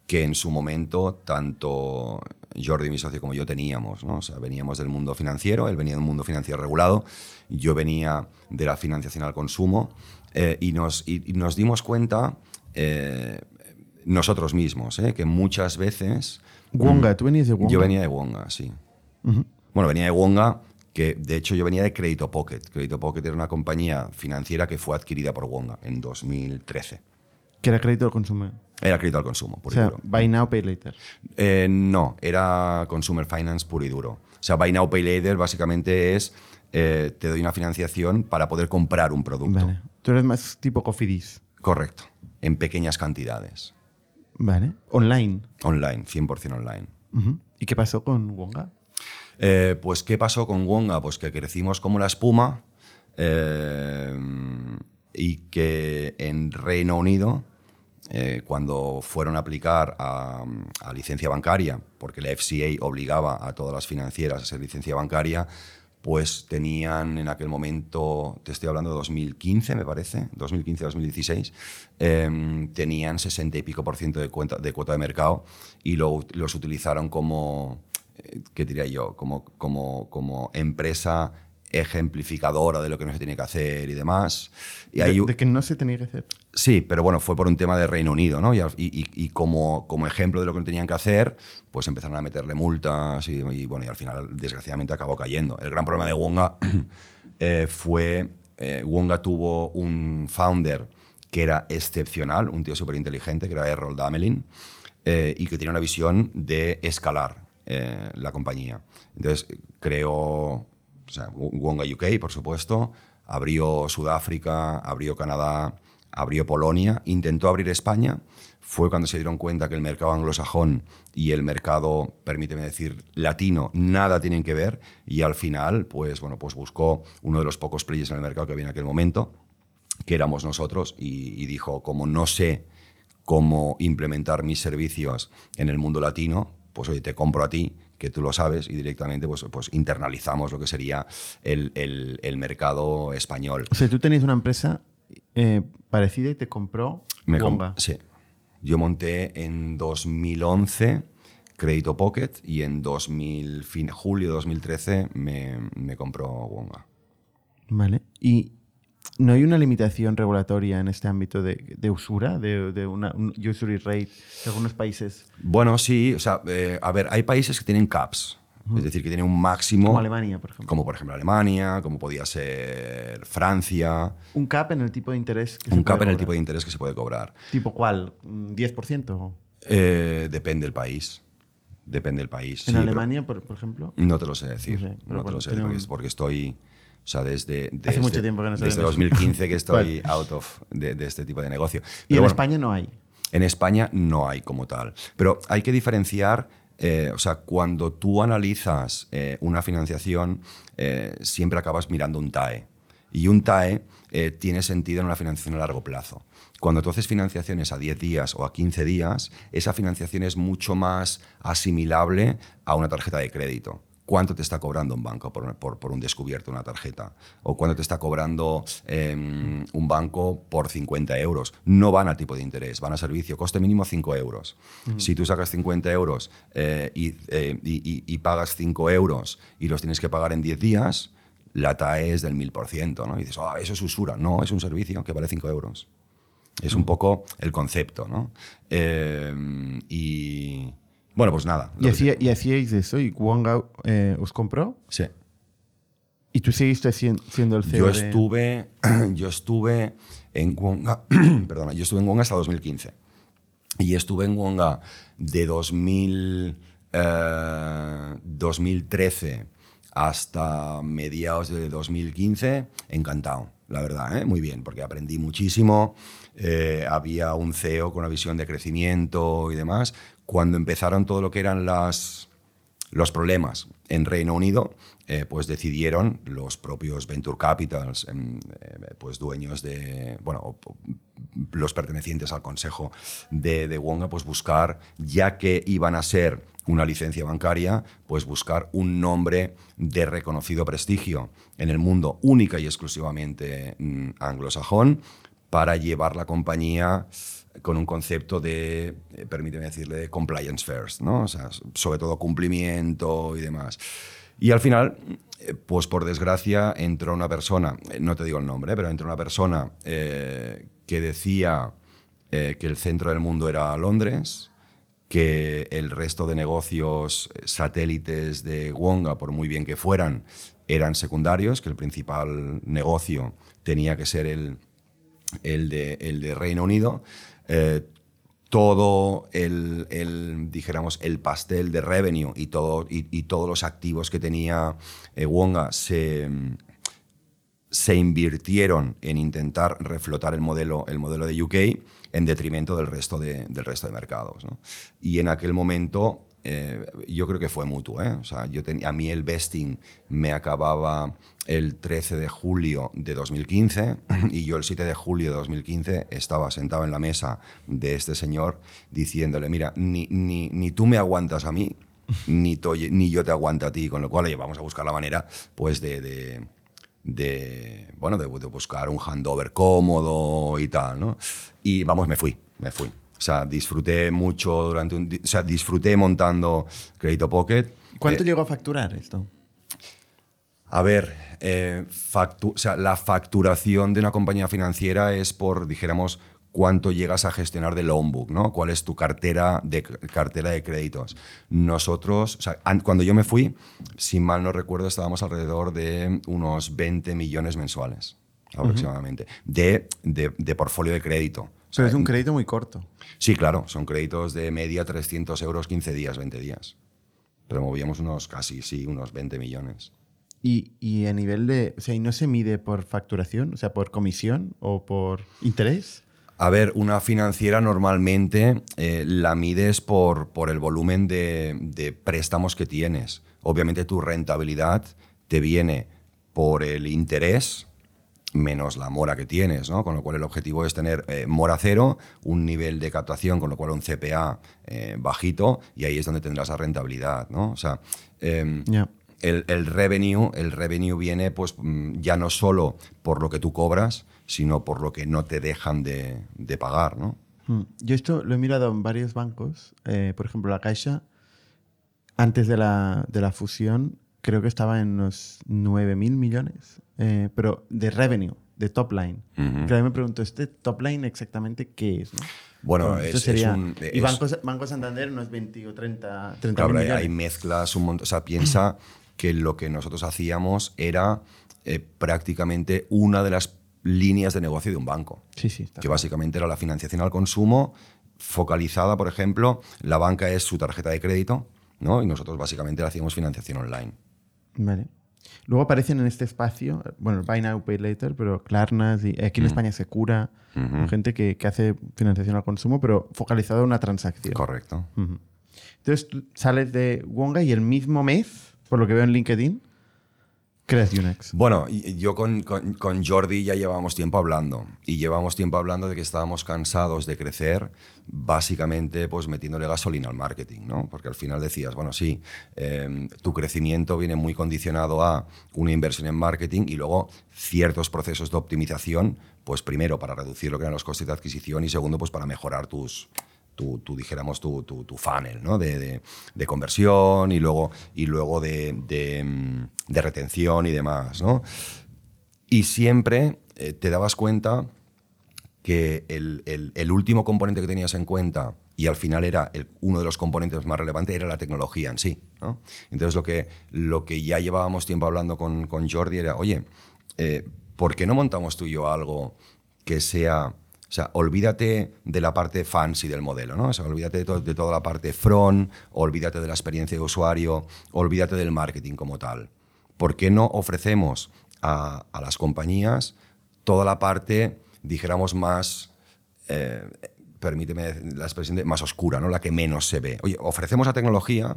que en su momento tanto Jordi, mi socio, como yo teníamos. ¿no? O sea, veníamos del mundo financiero, él venía del mundo financiero regulado, yo venía de la financiación al consumo eh, y, nos, nos dimos cuenta eh, nosotros mismos eh, que muchas veces... Wonga, ¿tú venías de Wonga? Yo venía de Wonga, sí. Bueno, venía de Wonga, que de hecho yo venía de Credito Pocket. Credito Pocket era una compañía financiera que fue adquirida por Wonga en 2013. ¿Que era crédito al consumo? Era crédito al consumo, puro o sea, Buy now, pay later. no, era consumer finance puro y duro. O sea, buy now, pay later básicamente es te doy una financiación para poder comprar un producto. Vale. Tú eres más tipo Cofidis. Correcto, en pequeñas cantidades. Vale. ¿Online? Online, 100% online. ¿Y qué pasó con Wonga? Eh, pues, ¿qué pasó con Wonga? Pues que crecimos como la espuma eh, y que en Reino Unido, eh, cuando fueron a aplicar a, a, licencia bancaria, porque la FCA obligaba a todas las financieras a ser licencia bancaria, pues tenían en aquel momento, te estoy hablando de 2015, me parece, 2015-2016, em, tenían 60 y pico por ciento de, cuenta, de cuota de mercado y los utilizaron como, eh, ¿qué diría yo?, como, como, como empresa ejemplificadora de lo que no se tiene que hacer y demás. Y De, hay de que no se tenía que hacer. Sí, pero bueno, fue por un tema de Reino Unido, ¿no? Y- y- y como, como ejemplo de lo que no tenían que hacer, pues empezaron a meterle multas y, y, bueno, y al final, desgraciadamente, acabó cayendo. El gran problema de Wonga eh, fue, eh, Wonga tuvo un founder que era excepcional, un tío súper inteligente, que era Errol Damelin, eh, y que tenía una visión de escalar eh, la compañía. Entonces, creó o sea, Wonga UK, por supuesto, abrió Sudáfrica, abrió Canadá, abrió Polonia, intentó abrir España. Fue cuando se dieron cuenta que el mercado anglosajón y el mercado, permíteme decir, latino, nada tienen que ver. Y al final, pues bueno, pues buscó uno de los pocos players en el mercado que había en aquel momento, que éramos nosotros, y, y dijo, como no sé cómo implementar mis servicios en el mundo latino, pues oye, te compro a ti, que tú lo sabes, y directamente pues, pues internalizamos lo que sería el, el- el mercado español. O sea, tú tenías una empresa eh, parecida y te compró Me com- sí. Yo monté en 2011 Crédito Pocket y en 2000, fin, julio de 2013 me, me compró Wonga. Vale. ¿Y no hay una limitación regulatoria en este ámbito de, de usura, de, de una un usury rate de algunos países, Bueno, sí, o sea, eh, a ver, hay países que tienen caps, es decir, que tienen un máximo. como Alemania, por ejemplo? Como por ejemplo Alemania, como podía ser Francia. Un cap en el tipo de interés que se Un cap puede en el cobrar. tipo de interés que se puede cobrar. ¿Tipo cuál? ¿Un ¿10%? Eh, depende del país. Depende del país. En sí, Alemania, por, por ejemplo. No te lo sé decir. No No, sé, te bueno, lo sé porque estoy. O sea, desde, desde, mucho tiempo que no desde sabemos. 2015 que estoy Vale. out of de, de este tipo de negocio. Y en bueno, España no hay. En España no hay como tal. Pero hay que diferenciar, eh, o sea, cuando tú analizas eh, una financiación, eh, siempre acabas mirando un TAE. Y un TAE tiene sentido en una financiación a largo plazo. Cuando tú haces financiaciones a 10 días o a 15 días, esa financiación es mucho más asimilable a una tarjeta de crédito. ¿Cuánto te está cobrando un banco por, por- por un descubierto, una tarjeta? ¿O cuánto te está cobrando eh, un banco por 50 euros? No van a tipo de interés, van a servicio, coste mínimo 5 euros. Si tú sacas 50 euros eh, y, eh, y- y- y pagas 5 euros y los tienes que pagar en 10 días, la TAE es del 1000%. ¿no? Y dices, "Ah, eso es usura. No, es un servicio que vale 5 euros. Es un poco el concepto. ¿no? Eh, y bueno, pues nada. Y, hacía- y hacíais eso y Wonga eh, os compró Sí. y tú seguiste sien- siendo el CEO Yo de- estuve, yo estuve en Wonga, perdona, yo estuve en Wonga hasta 2015. Y estuve en Wonga de 2000, eh, 2013 hasta mediados de 2015, encantado, la verdad, ¿eh? muy bien, porque aprendí muchísimo. eh, había un CEO con una visión de crecimiento y demás. Cuando empezaron todo lo que eran los problemas en Reino Unido, eh, pues decidieron los propios venture capitals, em, eh, pues dueños de, bueno, los pertenecientes al consejo de, de Wonga, pues buscar, ya que iban a ser una licencia bancaria, pues buscar un nombre de reconocido prestigio en el mundo única y exclusivamente mm, anglosajón para llevar la compañía con un concepto de, eh, permíteme decirle, de compliance first, ¿no? O sea, sobre todo cumplimiento y demás. Y al final, eh, pues por desgracia, entró una persona, eh, no te digo el nombre, pero entró una persona eh, que decía que el centro del mundo era Londres, que el resto de negocios satélites de Wonga, por muy bien que fueran, eran secundarios, que el principal negocio tenía que ser el, el, de, el de Reino Unido. Eh, todo el, el, dijéramos, el pastel de revenue y, todo, y, todos los activos que tenía eh, Wonga se, se invirtieron en intentar reflotar el modelo, el modelo de UK en detrimento del resto de, del resto de mercados. ¿no? Y en aquel momento eh, yo creo que fue mutuo. ¿eh? O sea, yo tenía, a mí el vesting me acababa el 13 de julio de 2015 y yo el 7 de julio de 2015 estaba sentado en la mesa de este señor diciéndole, mira, ni, ni, ni tú me aguantas a mí, ni, to- ni yo te aguanto a ti, con lo cual oye, vamos a buscar la manera pues de- de de, bueno, de, de buscar un handover cómodo y tal, ¿no? Y vamos, me fui, me fui. O sea, disfruté mucho durante un... O sea, disfruté montando Crédito Pocket. ¿Cuánto Eh, llegó a facturar esto? A ver, eh, factu- o sea, la facturación de una compañía financiera es por, dijéramos, cuánto llegas a gestionar de loan book, ¿no? ¿Cuál es tu cartera de, cartera de créditos? Nosotros, o sea, an- cuando yo me fui, si mal no recuerdo, estábamos alrededor de unos 20 millones mensuales, aproximadamente, de, de, de portfolio de crédito. O sea, Pero es un crédito muy corto. Sí, claro, son créditos de media 300 euros 15 días, 20 días. Pero movíamos unos casi, sí, unos 20 millones. Y, y a nivel de. O sea, ¿y no se mide por facturación? O sea, por comisión o por interés? A ver, una financiera normalmente eh, la mides por, por el volumen de, de préstamos que tienes. Obviamente tu rentabilidad te viene por el interés menos la mora que tienes, ¿no? Con lo cual el objetivo es tener eh, mora cero, un nivel de captación, con lo cual un CPA eh, bajito, y ahí es donde tendrás la rentabilidad, ¿no? O sea, em, Ya. El, el revenue, el revenue viene pues mm, ya no solo por lo que tú cobras, sino por lo que no te dejan de, de pagar, ¿no? Mm. Yo esto lo he mirado en varios bancos. Eh, por ejemplo, la Caixa, antes de la, de la fusión, creo que estaba en unos 9.000 millones, eh, pero de revenue, de top line. Pero a mí me pregunto, ¿este top line exactamente qué es? no? Bueno, esto es- es sería- un- y es- Banco, Banco Santander unos 20 o 30, 30 Claro, millones. hay mezclas, un montón. O sea, piensa que lo que nosotros hacíamos era eh, prácticamente una de las líneas de negocio de un banco. Sí, sí. está que básicamente era la financiación al consumo, focalizada, por ejemplo, la banca es su tarjeta de crédito, ¿no? Y nosotros básicamente le hacíamos financiación online. Vale. Luego aparecen en este espacio, bueno, Buy Now, Pay Later, pero Klarnas y aquí en España Secura, Ujú. gente que, que hace financiación al consumo, pero focalizado en una transacción. Correcto. Entonces tú sales de Wonga y el mismo mes, por lo que veo en LinkedIn, creas Unex. Bueno, yo con, Jordi ya llevamos tiempo hablando y llevamos tiempo hablando de que estábamos cansados de crecer, básicamente pues metiéndole gasolina al marketing, ¿no? Porque al final decías, bueno, sí, eh, tu crecimiento viene muy condicionado a una inversión en marketing y luego ciertos procesos de optimización, pues primero para reducir lo que eran los costes de adquisición y segundo pues para mejorar tus, tu, tu, dijéramos, tu, tu, funnel ¿no? de, de- conversión y luego, y luego de, de, mm, retención y demás. ¿no? Y siempre eh, te dabas cuenta que el, el- el último componente que tenías en cuenta y al final era el- uno de los componentes más relevantes era la tecnología en sí. ¿no? Entonces lo que, lo que ya llevábamos tiempo hablando con, con Jordi era, oye, eh, ¿por qué no montamos tú y yo algo que sea... O sea, olvídate de la parte fancy del modelo, ¿no? O sea, olvídate de, to- de toda la parte front, olvídate de la experiencia de usuario, olvídate del marketing como tal. ¿Por qué no ofrecemos a, a las compañías toda la parte, dijéramos, más, eh, permíteme la expresión, de- más oscura, ¿no? la que menos se ve? Oye, ofrecemos la tecnología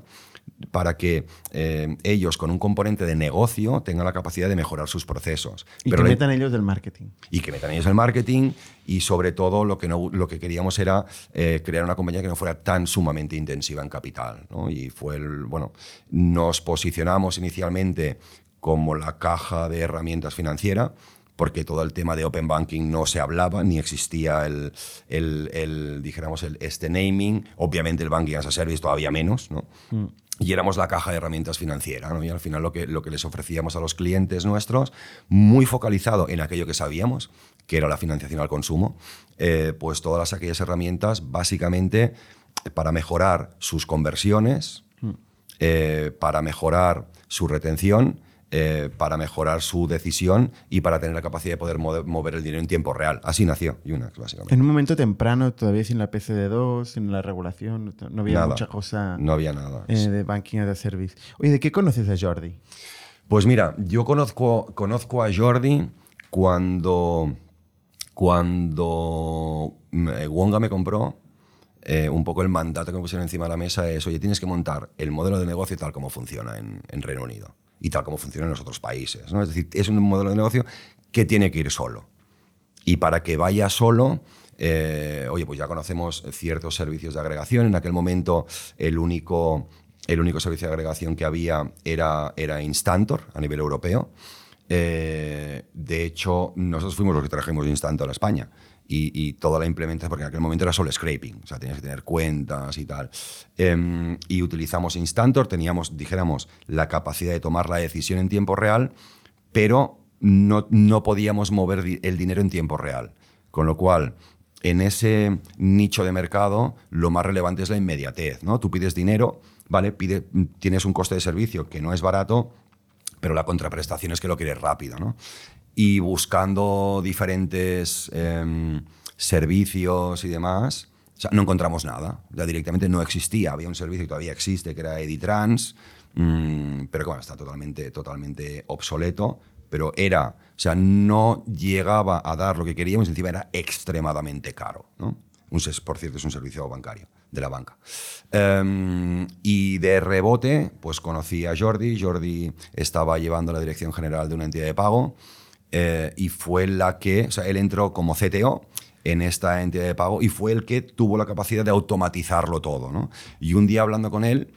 para que eh, ellos, con un componente de negocio, tengan la capacidad de mejorar sus procesos. Y Pero que metan ellos del marketing. y que metan ellos el marketing y sobre todo lo que, no, lo que queríamos era eh, crear una compañía que no fuera tan sumamente intensiva en capital. ¿no? Y fue el, bueno, nos posicionamos inicialmente como la caja de herramientas financiera porque todo el tema de open banking no se hablaba ni existía el, el, el, dijéramos el, este naming obviamente el banking as a service todavía menos ¿no? y éramos la caja de herramientas financiera. ¿no? Y al final lo que, lo que les ofrecíamos a los clientes nuestros, muy focalizado en aquello que sabíamos, que era la financiación al consumo, eh, pues todas aquellas herramientas básicamente para mejorar sus conversiones, eh, para mejorar su retención, eh, para mejorar su decisión y para tener la capacidad de poder mover, el dinero en tiempo real. Así nació Unax, básicamente. En un momento temprano, todavía sin la PSD2, sin la regulación, no había Nada. mucha cosa No había nada. eh, de banking as a service. Oye, ¿de qué conoces a Jordi? Pues mira, yo conozco, conozco a Jordi cuando, cuando mm, eh, Wonga me compró. eh, un poco el mandato que me pusieron encima de la mesa es, oye, tienes que montar el modelo de negocio tal como funciona en, en Reino Unido y tal como funciona en los otros países. ¿no? Es decir, es un modelo de negocio que tiene que ir solo. Y para que vaya solo, eh, oye, pues ya conocemos ciertos servicios de agregación. En aquel momento el único, el único servicio de agregación que había era, era Instantor a nivel europeo. Eh, de hecho, nosotros fuimos los que trajimos Instantor a España. Y, toda la implementación, porque en aquel momento era solo scraping, o sea, tenías que tener cuentas y tal. Em, y utilizamos Instantor, teníamos, dijéramos, la capacidad de tomar la decisión en tiempo real, pero no, no podíamos mover el dinero en tiempo real. Con lo cual, en ese nicho de mercado, lo más relevante es la inmediatez, ¿no? Tú pides dinero, ¿vale? Tienes un coste de servicio que no es barato, pero la contraprestación es que lo quieres rápido, ¿no? Y buscando diferentes em, servicios y demás, no encontramos nada. Ya directamente no existía. Había un servicio que todavía existe, que era Editrans, mm, pero está totalmente, totalmente obsoleto. Pero era, o sea, no llegaba a dar lo que queríamos, encima era extremadamente caro. ¿no? Un, por cierto, es un servicio bancario de la banca. Em, y de rebote, pues conocí a Jordi. Jordi estaba llevando la dirección general de una entidad de pago. Eh, y fue la que, o sea, él entró como CTO en esta entidad de pago y fue el que tuvo la capacidad de automatizarlo todo. ¿no? Y un día hablando con él,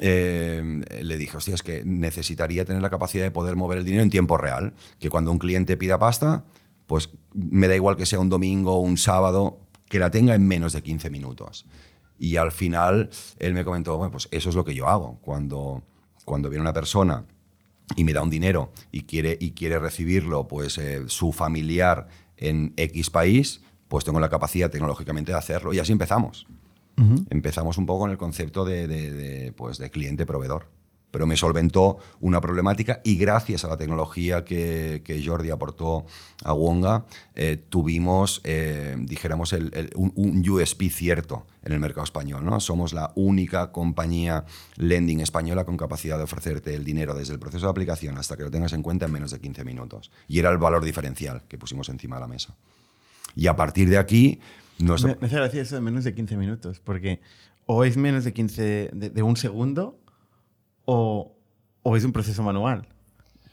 eh, le dije, hostia, es que necesitaría tener la capacidad de poder mover el dinero en tiempo real, que cuando un cliente pida pasta, pues me da igual que sea un domingo o un sábado, que la tenga en menos de 15 minutos. Y al final él me comentó, bueno, pues eso es lo que yo hago. Cuando, cuando viene una persona y me da un dinero y quiere, y quiere recibirlo pues, eh, su familiar en X país, pues tengo la capacidad tecnológicamente de hacerlo. Y así empezamos. Empezamos un poco con el concepto de, de pues, cliente-proveedor pero me solventó una problemática y gracias a la tecnología que, Jordi aportó a Wonga, eh, tuvimos, eh, dijéramos, un, USP cierto en el mercado español. ¿no? Somos la única compañía lending española con capacidad de ofrecerte el dinero desde el proceso de aplicación hasta que lo tengas en cuenta en menos de 15 minutos. Y era el valor diferencial que pusimos encima de la mesa. Y a partir de aquí... Me, me hace gracia eso de menos de 15 minutos, porque o es menos de 15 de un segundo o, es un proceso manual?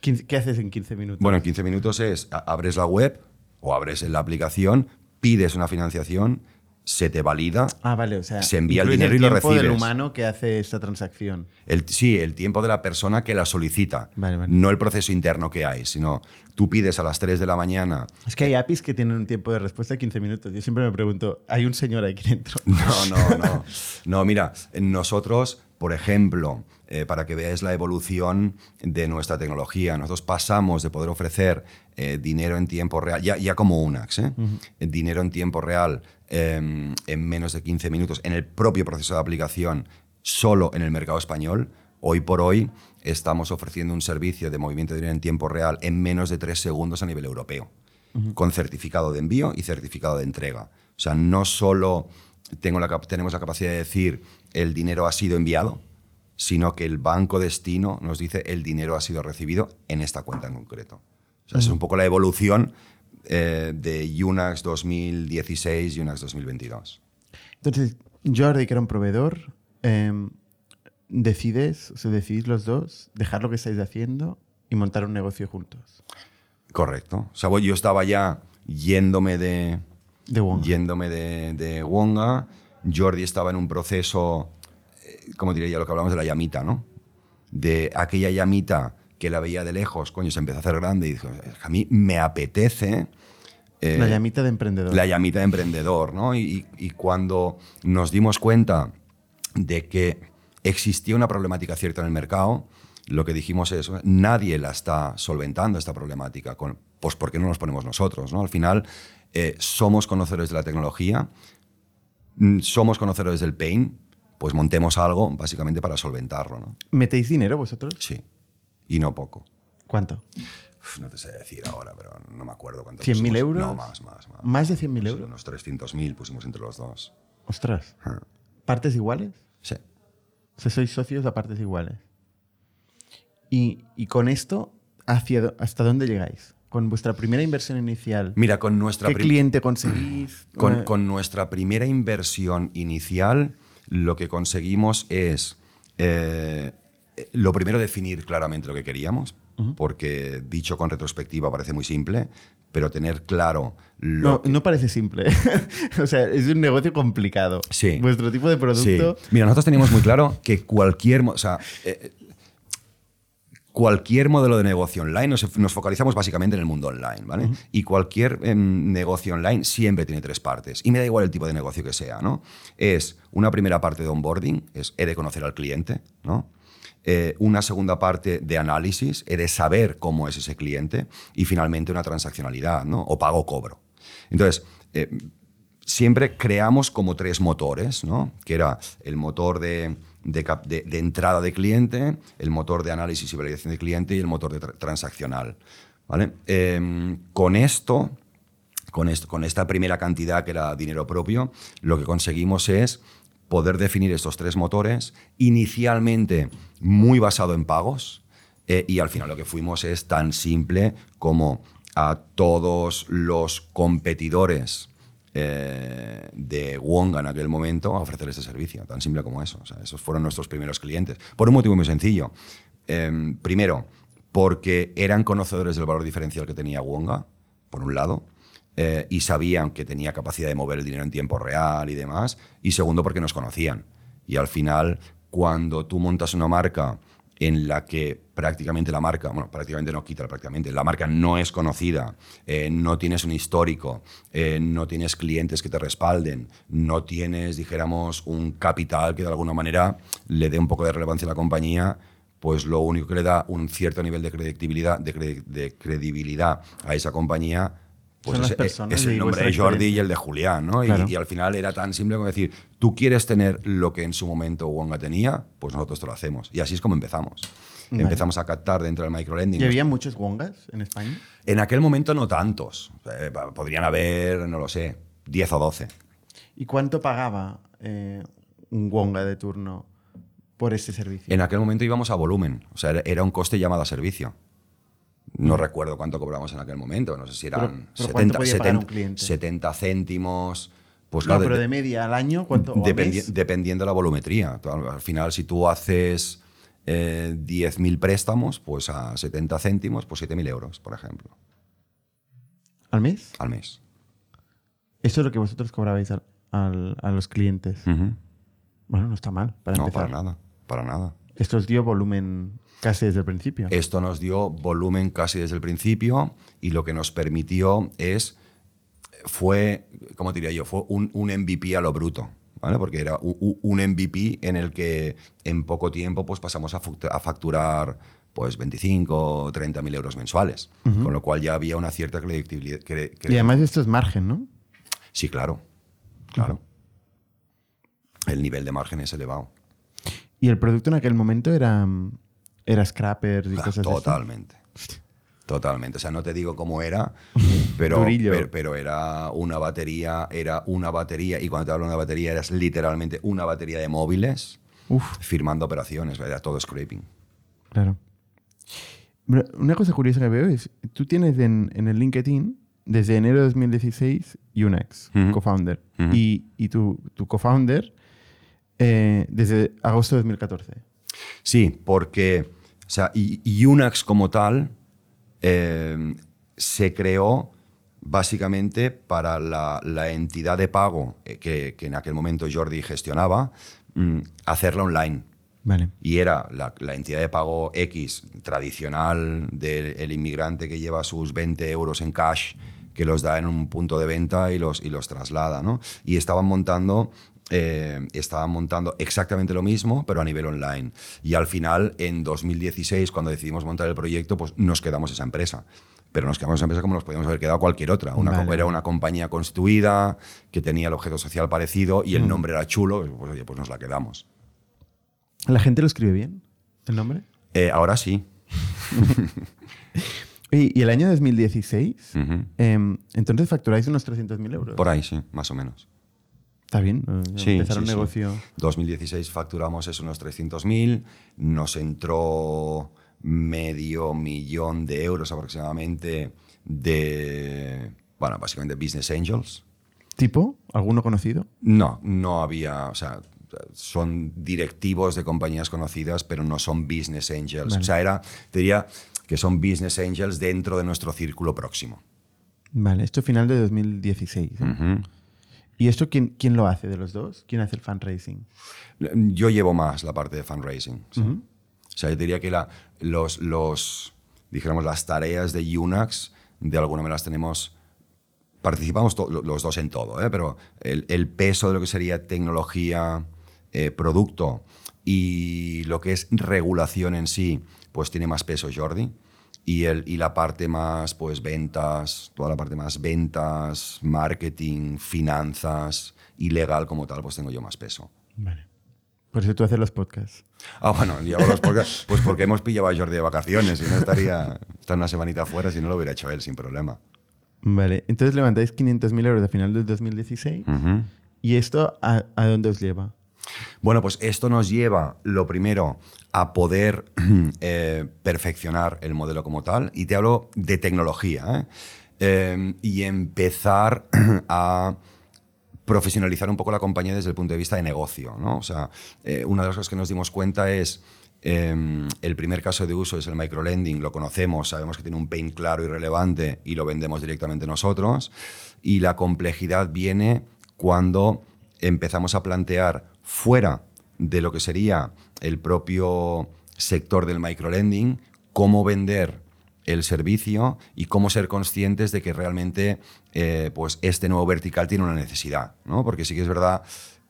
¿Qué haces en 15 minutos? Bueno, en 15 minutos es, abres la web o abres la aplicación, pides una financiación, se te valida, ah, vale, o sea, se envía el dinero y lo recibes. El tiempo del humano que hace esta transacción. El, sí, el tiempo de la persona que la solicita. No el proceso interno que hay, sino tú pides a las 3 de la mañana. Es que hay APIs que tienen un tiempo de respuesta de 15 minutos. Yo siempre me pregunto, ¿hay un señor aquí dentro? No, no, no. No, mira, nosotros, por ejemplo, eh, para que veáis la evolución de nuestra tecnología. Nosotros pasamos de poder ofrecer eh, dinero en tiempo real, ya, ya como UNAX, ¿eh? dinero en tiempo real em, en menos de 15 minutos en el propio proceso de aplicación solo en el mercado español. Hoy por hoy estamos ofreciendo un servicio de movimiento de dinero en tiempo real en menos de 3 segundos a nivel europeo, con certificado de envío y certificado de entrega. O sea, no solo tengo la, tenemos la capacidad de decir el dinero ha sido enviado, sino que el banco destino nos dice el dinero ha sido recibido en esta cuenta en concreto. O sea, Es un poco la evolución eh, de UNAX 2016 y UNAX 2022. Entonces, Jordi, que era un proveedor, em, decides, o sea, decidís los dos dejar lo que estáis haciendo y montar un negocio juntos. Correcto. O sea, yo estaba ya yéndome de, de Wonga. Yéndome de, de Wonga. Jordi estaba en un proceso como diría lo que hablamos de la llamita, ¿no? De aquella llamita que la veía de lejos, coño, se empezó a hacer grande y dijo, a mí me apetece... Eh, la llamita de emprendedor. La llamita de emprendedor, ¿no? Y, cuando nos dimos cuenta de que existía una problemática cierta en el mercado, lo que dijimos es, nadie la está solventando esta problemática, pues ¿por qué no nos ponemos nosotros? ¿no? Al final, eh, somos conocedores de la tecnología, mm, somos conocedores del pain, pues montemos algo básicamente para solventarlo. ¿no? ¿Metéis dinero vosotros? Sí, y no poco. ¿Cuánto? no te sé decir ahora, pero no me acuerdo cuánto. ¿100.000 euros? No, más, más. ¿Más, ¿Más de 100.000 euros? unos 300.000 pusimos entre los dos. Ostras. ¿Partes iguales? Sí. O sea, sois socios a partes iguales. Y, y con esto, hacia, ¿hasta dónde llegáis? Con vuestra primera inversión inicial. Mira, con nuestra... ¿Qué cliente conseguís? Con, con nuestra primera inversión inicial lo que conseguimos es, eh, lo primero, definir claramente lo que queríamos, porque dicho con retrospectiva parece muy simple, pero tener claro lo no, no parece simple. o sea, es un negocio complicado. Sí. Vuestro tipo de producto... Mira, nosotros teníamos muy claro que cualquier... O sea, eh, cualquier modelo de negocio online, nos, nos focalizamos básicamente en el mundo online, ¿vale? Y cualquier em, negocio online siempre tiene tres partes. Y me da igual el tipo de negocio que sea, ¿no? Es una primera parte de onboarding, es he de conocer al cliente, ¿no? Eh, una segunda parte de análisis, he de saber cómo es ese cliente. Y finalmente una transaccionalidad, ¿no? O pago-cobro. Entonces, eh, siempre creamos como tres motores, ¿no? Que era el motor de, de, entrada de cliente, el motor de análisis y validación de cliente y el motor de transaccional. ¿vale? Em, con esto, con con esta primera cantidad que era dinero propio, lo que conseguimos es poder definir estos tres motores, inicialmente muy basado en pagos, eh, y al final lo que fuimos es tan simple como a todos los competidores eh, de Wonga en aquel momento a ofrecer este servicio, tan simple como eso. esos fueron nuestros primeros clientes. Por un motivo muy sencillo. Em, primero, porque eran conocedores del valor diferencial que tenía Wonga, por un lado, eh, y sabían que tenía capacidad de mover el dinero en tiempo real y demás. Y segundo, porque nos conocían. Y al final, cuando tú montas una marca en la que prácticamente la marca, bueno, prácticamente no quita, prácticamente, la marca no es conocida, eh, no tienes un histórico, eh, no tienes clientes que te respalden, no tienes, dijéramos, un capital que de alguna manera le dé un poco de relevancia a la compañía, pues lo único que le da un cierto nivel de credibilidad, de credibilidad a esa compañía pues es, el nombre de Jordi y el de Julián, ¿no? Y, al final era tan simple como decir, tú quieres tener lo que en su momento Wonga tenía, pues nosotros te lo hacemos. Y así es como empezamos. Empezamos a captar dentro del microlending. ¿Y había muchos Wongas en España? En aquel momento no tantos. Eh, podrían haber, no lo sé, 10 o 12. ¿Y cuánto pagaba eh, un Wonga de turno por ese servicio? En aquel momento íbamos a volumen. O sea, era un coste llamado a servicio. No recuerdo cuánto cobramos en aquel momento, no sé si eran 70, céntimos. Pues no, pero de, media al año, ¿cuánto? dependiendo de la volumetría. Al final, si tú haces eh, 10.000 préstamos, pues a 70 céntimos, pues 7.000 euros, por ejemplo. ¿Al mes? Al mes. Eso es lo que vosotros cobrabais a los clientes. Bueno, no está mal. Para no, para nada. Para nada. Esto os dio volumen Casi desde el principio. Esto nos dio volumen casi desde el principio y lo que nos permitió es, fue, ¿cómo diría yo? Fue un, un MVP a lo bruto. ¿Vale? Porque era un, MVP en el que en poco tiempo pues, pasamos a facturar pues 25 o 30 mil euros mensuales, con lo cual ya había una cierta credibilidad. y además esto es margen, ¿no? Sí, claro, claro. El nivel de margen es elevado. ¿Y el producto en aquel momento era, era scrapper y cosas Totalmente. Totalmente. O sea, no te digo cómo era, pero, pero, era una batería, era una batería, y cuando te hablo de una batería, eras literalmente una batería de móviles firmando operaciones, era todo scraping. Claro. Una cosa curiosa que veo es, tú tienes en, el LinkedIn, desde enero de 2016, Unex, co-founder, y, y, tu, tu co-founder eh, desde agosto de 2014. Sí, porque o sea, y, Unax como tal eh, se creó básicamente para la, entidad de pago eh, que, en aquel momento Jordi gestionaba, mm, hacerla online. Y era la, entidad de pago X tradicional del inmigrante que lleva sus 20 euros en cash, que los da en un punto de venta y los, y los traslada. ¿no? Y estaban montando eh, estaban montando exactamente lo mismo, pero a nivel online. Y al final, en 2016, cuando decidimos montar el proyecto, pues nos quedamos esa empresa. Pero nos quedamos esa empresa como nos podíamos haber quedado cualquier otra. Una, Era una compañía constituida, que tenía el objeto social parecido y el mm. nombre era chulo, pues oye, pues nos la quedamos. ¿La gente lo escribe bien, el nombre? Eh, ahora sí. y, el año 2016, em, entonces facturáis unos 300.000 euros. Por ahí, sí, más o menos. Está bien, empezar un negocio. 2016 facturamos eso, unos 300.000, nos entró medio millón de euros aproximadamente de, bueno, básicamente business angels. ¿Tipo? ¿Alguno conocido? No, no había, o sea, son directivos de compañías conocidas, pero no son business angels. O sea, era, diría que son business angels dentro de nuestro círculo próximo. Vale, esto final de 2016. ¿Y esto quién, quién, lo hace de los dos? ¿Quién hace el fundraising? Yo llevo más la parte de fundraising. O sea, yo diría que la, los, los, dijéramos, las tareas de Unax, de alguna manera las tenemos participamos los dos en todo, ¿eh? pero el, peso de lo que sería tecnología, eh, producto y lo que es regulación en sí, pues tiene más peso Jordi. Y, el, y la parte más, pues ventas, toda la parte más ventas, marketing, finanzas y legal como tal, pues tengo yo más peso. Vale. Por eso tú haces los podcasts. Ah, bueno, yo hago los podcasts, pues porque hemos pillado a Jordi de vacaciones y no estaría estar una semanita afuera si no lo hubiera hecho él sin problema. Vale, entonces levantáis 500.000 euros a final del 2016. ¿Y esto a, a, dónde os lleva? Bueno, pues esto nos lleva, lo primero, a poder eh, perfeccionar el modelo como tal. Y te hablo de tecnología. ¿eh? Em, y empezar a profesionalizar un poco la compañía desde el punto de vista de negocio. ¿no? O sea, eh, una de las cosas que nos dimos cuenta es Em, el primer caso de uso es el microlending, lo conocemos, sabemos que tiene un pain claro y relevante y lo vendemos directamente nosotros. Y la complejidad viene cuando empezamos a plantear fuera de lo que sería el propio sector del microlending, cómo vender el servicio y cómo ser conscientes de que realmente eh, pues este nuevo vertical tiene una necesidad. ¿no? Porque sí que es verdad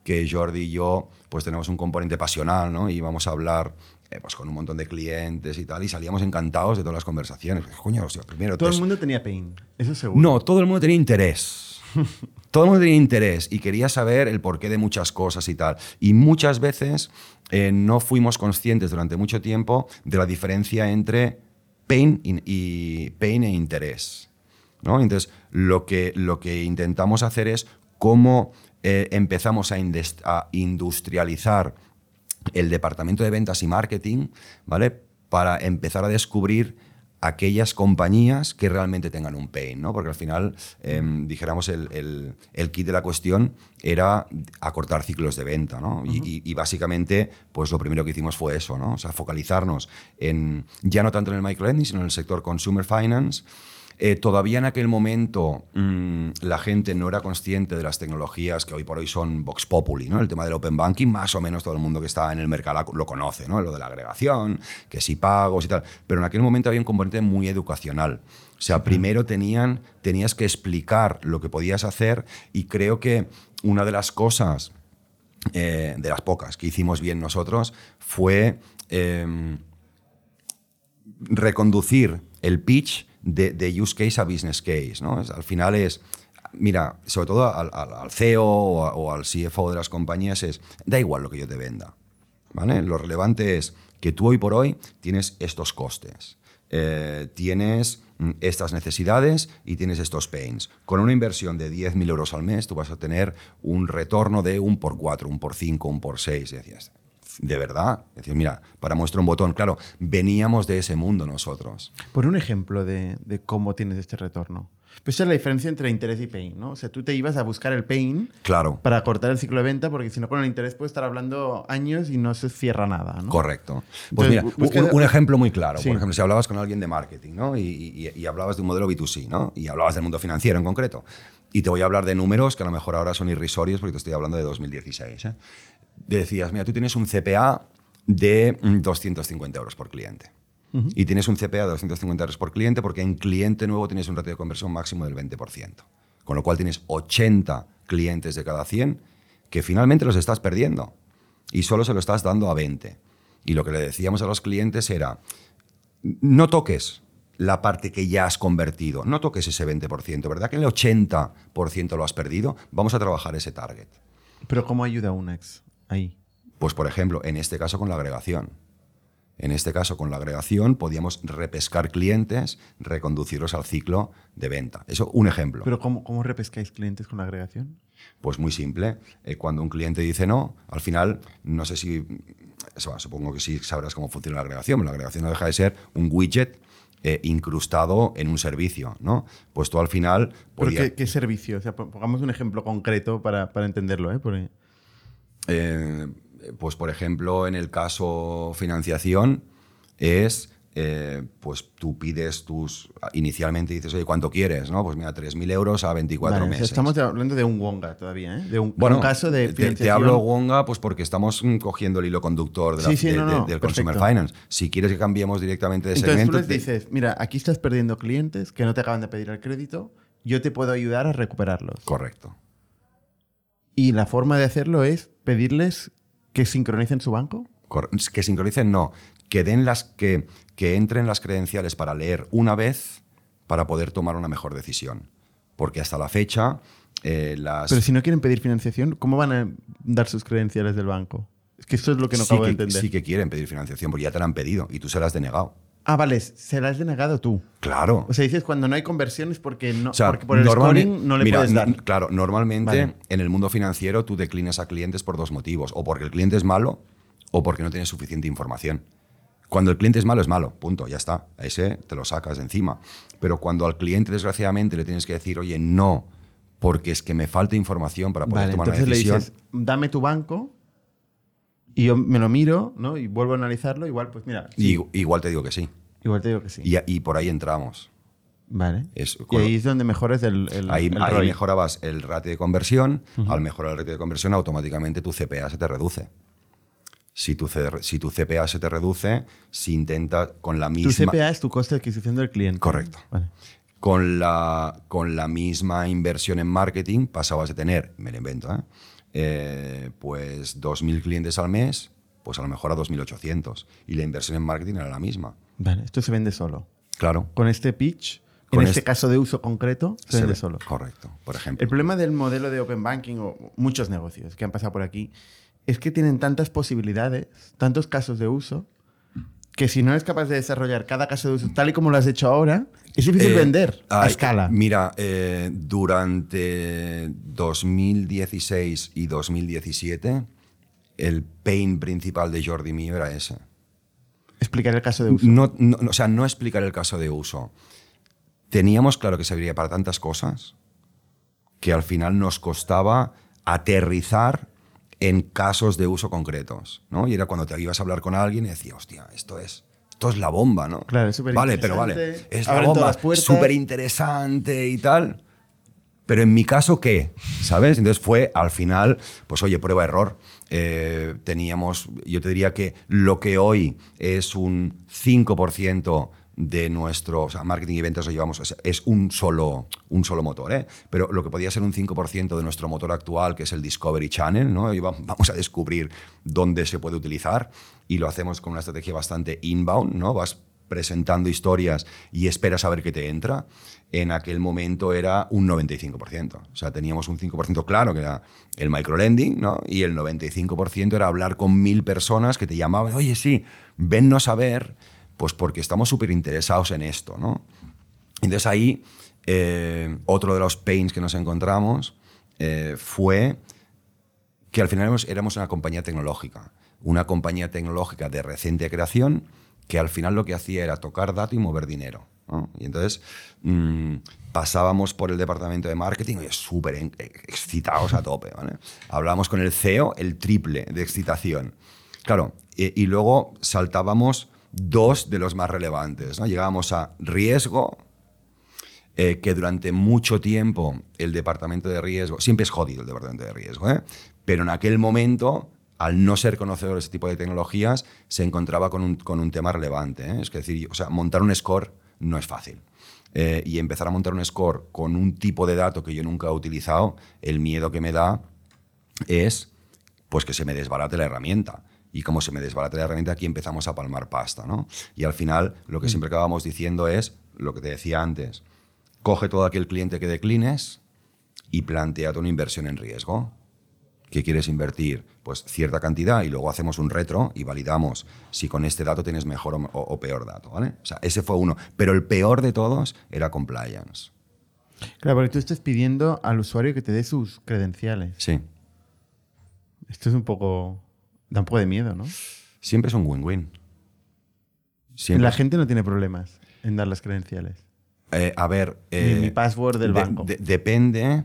que Jordi y yo pues tenemos un componente pasional ¿no? y vamos a hablar eh, pues con un montón de clientes y tal, y salíamos encantados de todas las conversaciones. Coño, primero... Todo el mundo tenía pain, eso seguro. No, todo el mundo tenía interés. todo el mundo tenía interés y quería saber el porqué de muchas cosas y tal. Y muchas veces eh, no fuimos conscientes durante mucho tiempo de la diferencia entre pain y, pain e interés. ¿no? Entonces, lo que, lo que intentamos hacer es cómo eh, empezamos a, a industrializar el departamento de ventas y marketing, ¿vale? Para empezar a descubrir aquellas compañías que realmente tengan un pain, ¿no? Porque al final, em, dijéramos, el, kit de la cuestión era acortar ciclos de venta, ¿no? y, básicamente, pues lo primero que hicimos fue eso, ¿no? O sea, focalizarnos en, ya no tanto en el microlending, sino en el sector consumer finance, eh, todavía en aquel momento mm, la gente no era consciente de las tecnologías que hoy por hoy son Vox Populi, ¿no? El tema del Open Banking, más o menos todo el mundo que está en el mercado lo conoce, ¿no? Lo de la agregación, que si pagos y tal. Pero en aquel momento había un componente muy educacional. O sea, primero tenían, tenías que explicar lo que podías hacer y creo que una de las cosas, eh, de las pocas que hicimos bien nosotros, fue em, reconducir el pitch de, use case a business case. ¿no? al final es, mira, sobre todo al, CEO o, al CFO de las compañías es, da igual lo que yo te venda. ¿vale? Lo relevante es que tú hoy por hoy tienes estos costes. Eh, tienes mm, estas necesidades y tienes estos pains. Con una inversión de 10.000 euros al mes, tú vas a tener un retorno de un por 4, un por 5, un por 6. Decías, de verdad. Es decir, mira, para muestra un botón, claro, veníamos de ese mundo nosotros. Por un ejemplo de, cómo tienes este retorno. Pues esa es la diferencia entre interés y pain, ¿no? O sea, tú te ibas a buscar el pain claro. para cortar el ciclo de venta, porque si no con el interés puedes estar hablando años y no se cierra nada, ¿no? Correcto. Pues mira, un, ejemplo muy claro. Por ejemplo, si hablabas con alguien de marketing, ¿no? Y, y, hablabas de un modelo B2C, ¿no? Y hablabas del mundo financiero en concreto. Y te voy a hablar de números que a lo mejor ahora son irrisorios porque te estoy hablando de 2016. ¿eh? Decías, mira, tú tienes un CPA de 250 euros por cliente. Y tienes un CPA de 250 euros por cliente porque en cliente nuevo tienes un ratio de conversión máximo del 20%. Con lo cual tienes 80 clientes de cada 100 que finalmente los estás perdiendo y solo se lo estás dando a 20. Y lo que le decíamos a los clientes era, no toques la parte que ya has convertido, no toques ese 20%, ¿verdad? Que el 80% lo has perdido, vamos a trabajar ese target. Pero ¿cómo ayuda Unex ahí? Pues por ejemplo, en este caso con la agregación. En este caso, con la agregación, podíamos repescar clientes, reconducirlos al ciclo de venta. Eso, un ejemplo. ¿Pero cómo, cómo repescáis clientes con la agregación? Pues muy simple. Eh, cuando un cliente dice no, al final, no sé si. supongo que sí sabrás cómo funciona la agregación. La agregación no deja de ser un widget eh, incrustado en un servicio, ¿no? Pues tú al final... qué, servicio? O sea, pongamos un ejemplo concreto para, para entenderlo, ¿eh? Eh, pues, por ejemplo, en el caso financiación, es eh, pues tú pides tus. Inicialmente dices, oye, ¿cuánto quieres? ¿no? Pues mira, 3.000 euros a 24 Vale, o sea, meses. estamos hablando de un Wonga todavía, ¿eh? De un, Bueno, un caso de te- hablo Wonga pues porque estamos cogiendo el hilo conductor de la- Sí, sí, de- no, de- no, del Consumer. Finance. Si quieres que cambiemos directamente de Entonces tú segmento... les te- dices, mira, aquí estás perdiendo clientes que no te acaban de pedir el crédito, yo te puedo ayudar a recuperarlos. Correcto. Y la forma de hacerlo es pedirles que sincronicen su banco. Que sincronicen, no. Que den las que, que entren las credenciales para leer una vez para poder tomar una mejor decisión. Porque hasta la fecha, eh, las. Pero si no quieren pedir financiación, ¿cómo van a dar sus credenciales del banco? Es que eso es lo que no sí acabo de entender. sí que quieren pedir financiación porque ya te la han pedido y tú se las has denegado. Ah, vale, se la has denegado tú. Claro. O sea, dices cuando no hay conversiones porque, no, O sea, porque por el scoring no le mira, puedes dar. n- Claro, normalmente Vale. en el mundo financiero tú declinas a clientes por dos motivos. O porque el cliente es malo o porque no tienes suficiente información. Cuando el cliente es malo, es malo. Punto, ya está. A ese te lo sacas de encima. Pero cuando al cliente, desgraciadamente, le tienes que decir, oye, no, porque es que me falta información para poder Vale, tomar una entonces le decisión. dices, dame tu banco y yo me lo miro, ¿no? Y vuelvo a analizarlo. Igual, pues mira, y, igual te digo que sí. igual te digo que sí. Y, y por ahí entramos. Vale. Es- y ahí es donde mejoras el, el, Ahí, el ahí mejorabas el ratio de conversión. Al mejorar el ratio de conversión, automáticamente tu CPA se te reduce. Si tu, si tu CPA se te reduce, si intenta con la Tu misma, CPA es tu coste de adquisición del cliente. Correcto. Vale. con la, con la misma inversión en marketing, pasabas de tener, me lo invento, ¿eh? Eh, pues 2.000 clientes al mes, pues a lo mejor a 2.800. Y la inversión en marketing era la misma. Vale, esto se vende solo. Claro. Con este pitch, Con en este este- caso de uso concreto, se, Se vende ve- solo. Correcto, por ejemplo. El problema del modelo de Open Banking o muchos negocios que han pasado por aquí es que tienen tantas posibilidades, tantos casos de uso, que si no eres capaz de desarrollar cada caso de uso tal y como lo has hecho ahora, es difícil Eh, vender a ay, escala. Mira, eh, durante 2016 y 2017, el pain principal de Jordi mío era ese. Explicar el caso de uso. No, no- o sea, no explicar el caso de uso. Teníamos claro que serviría para tantas cosas que al final nos costaba aterrizar en casos de uso concretos. ¿no? Y era cuando te ibas a hablar con alguien y decías, hostia, esto es, esto es la bomba, ¿no? Claro, es súper Vale, pero vale, es la bomba, súper interesante y tal. Pero en mi caso, ¿qué? ¿Sabes? Entonces fue al final, pues oye, prueba error. Eh, teníamos, yo te diría que lo que hoy es un 5% de nuestro, marketing y ventas lo llevamos, es, un, solo, un solo motor, ¿eh? Pero lo que podía ser un 5% de nuestro motor actual, que es el Discovery Channel, ¿no? Vamos a descubrir dónde se puede utilizar y lo hacemos con una estrategia bastante inbound, ¿no? Vas presentando historias y esperas a ver qué te entra, en aquel momento era un 95%. O sea, teníamos un 5% claro, que era el microlending, ¿no? Y el 95% era hablar con mil personas que te llamaban, oye, sí, vennos a ver, pues porque estamos súper interesados en esto, ¿no? Entonces ahí, eh, otro de los pains que nos encontramos eh, fue que al final éramos, una compañía tecnológica, una compañía tecnológica de reciente creación que al final lo que hacía era tocar dato y mover dinero. Y entonces mm, pasábamos por el departamento de marketing y súper en- excitados a tope. ¿vale? Hablábamos con el CEO el triple de excitación. Claro, y luego saltábamos dos de los más relevantes. ¿no? Llegábamos a riesgo, eh, que durante mucho tiempo el departamento de riesgo, siempre es jodido el departamento de riesgo, ¿eh? pero en aquel momento, al no ser conocedor de ese tipo de tecnologías, se encontraba con un, con un tema relevante. ¿eh? Es decir, o sea, montar un score no es fácil. Eh, y empezar a montar un score con un tipo de dato que yo nunca he utilizado, el miedo que me da es pues que se me desbarate la herramienta. Y como se me desbarate la herramienta, aquí empezamos a palmar pasta. ¿no? Y al final, lo que siempre acabamos diciendo es lo que te decía antes: coge todo aquel cliente que declines y planteate una inversión en riesgo. ¿Qué quieres invertir? Pues cierta cantidad y luego hacemos un retro y validamos si con este dato tienes mejor o, o- o peor dato. ¿vale? O sea, ese fue uno. Pero el peor de todos era compliance. Claro, porque tú estás pidiendo al usuario que te dé sus credenciales. Sí. Esto es un poco. Da un poco de miedo, ¿no? Siempre es un win-win. La gente no tiene problemas en dar las credenciales. Eh, a ver. Eh, mi password del de- banco. de- depende,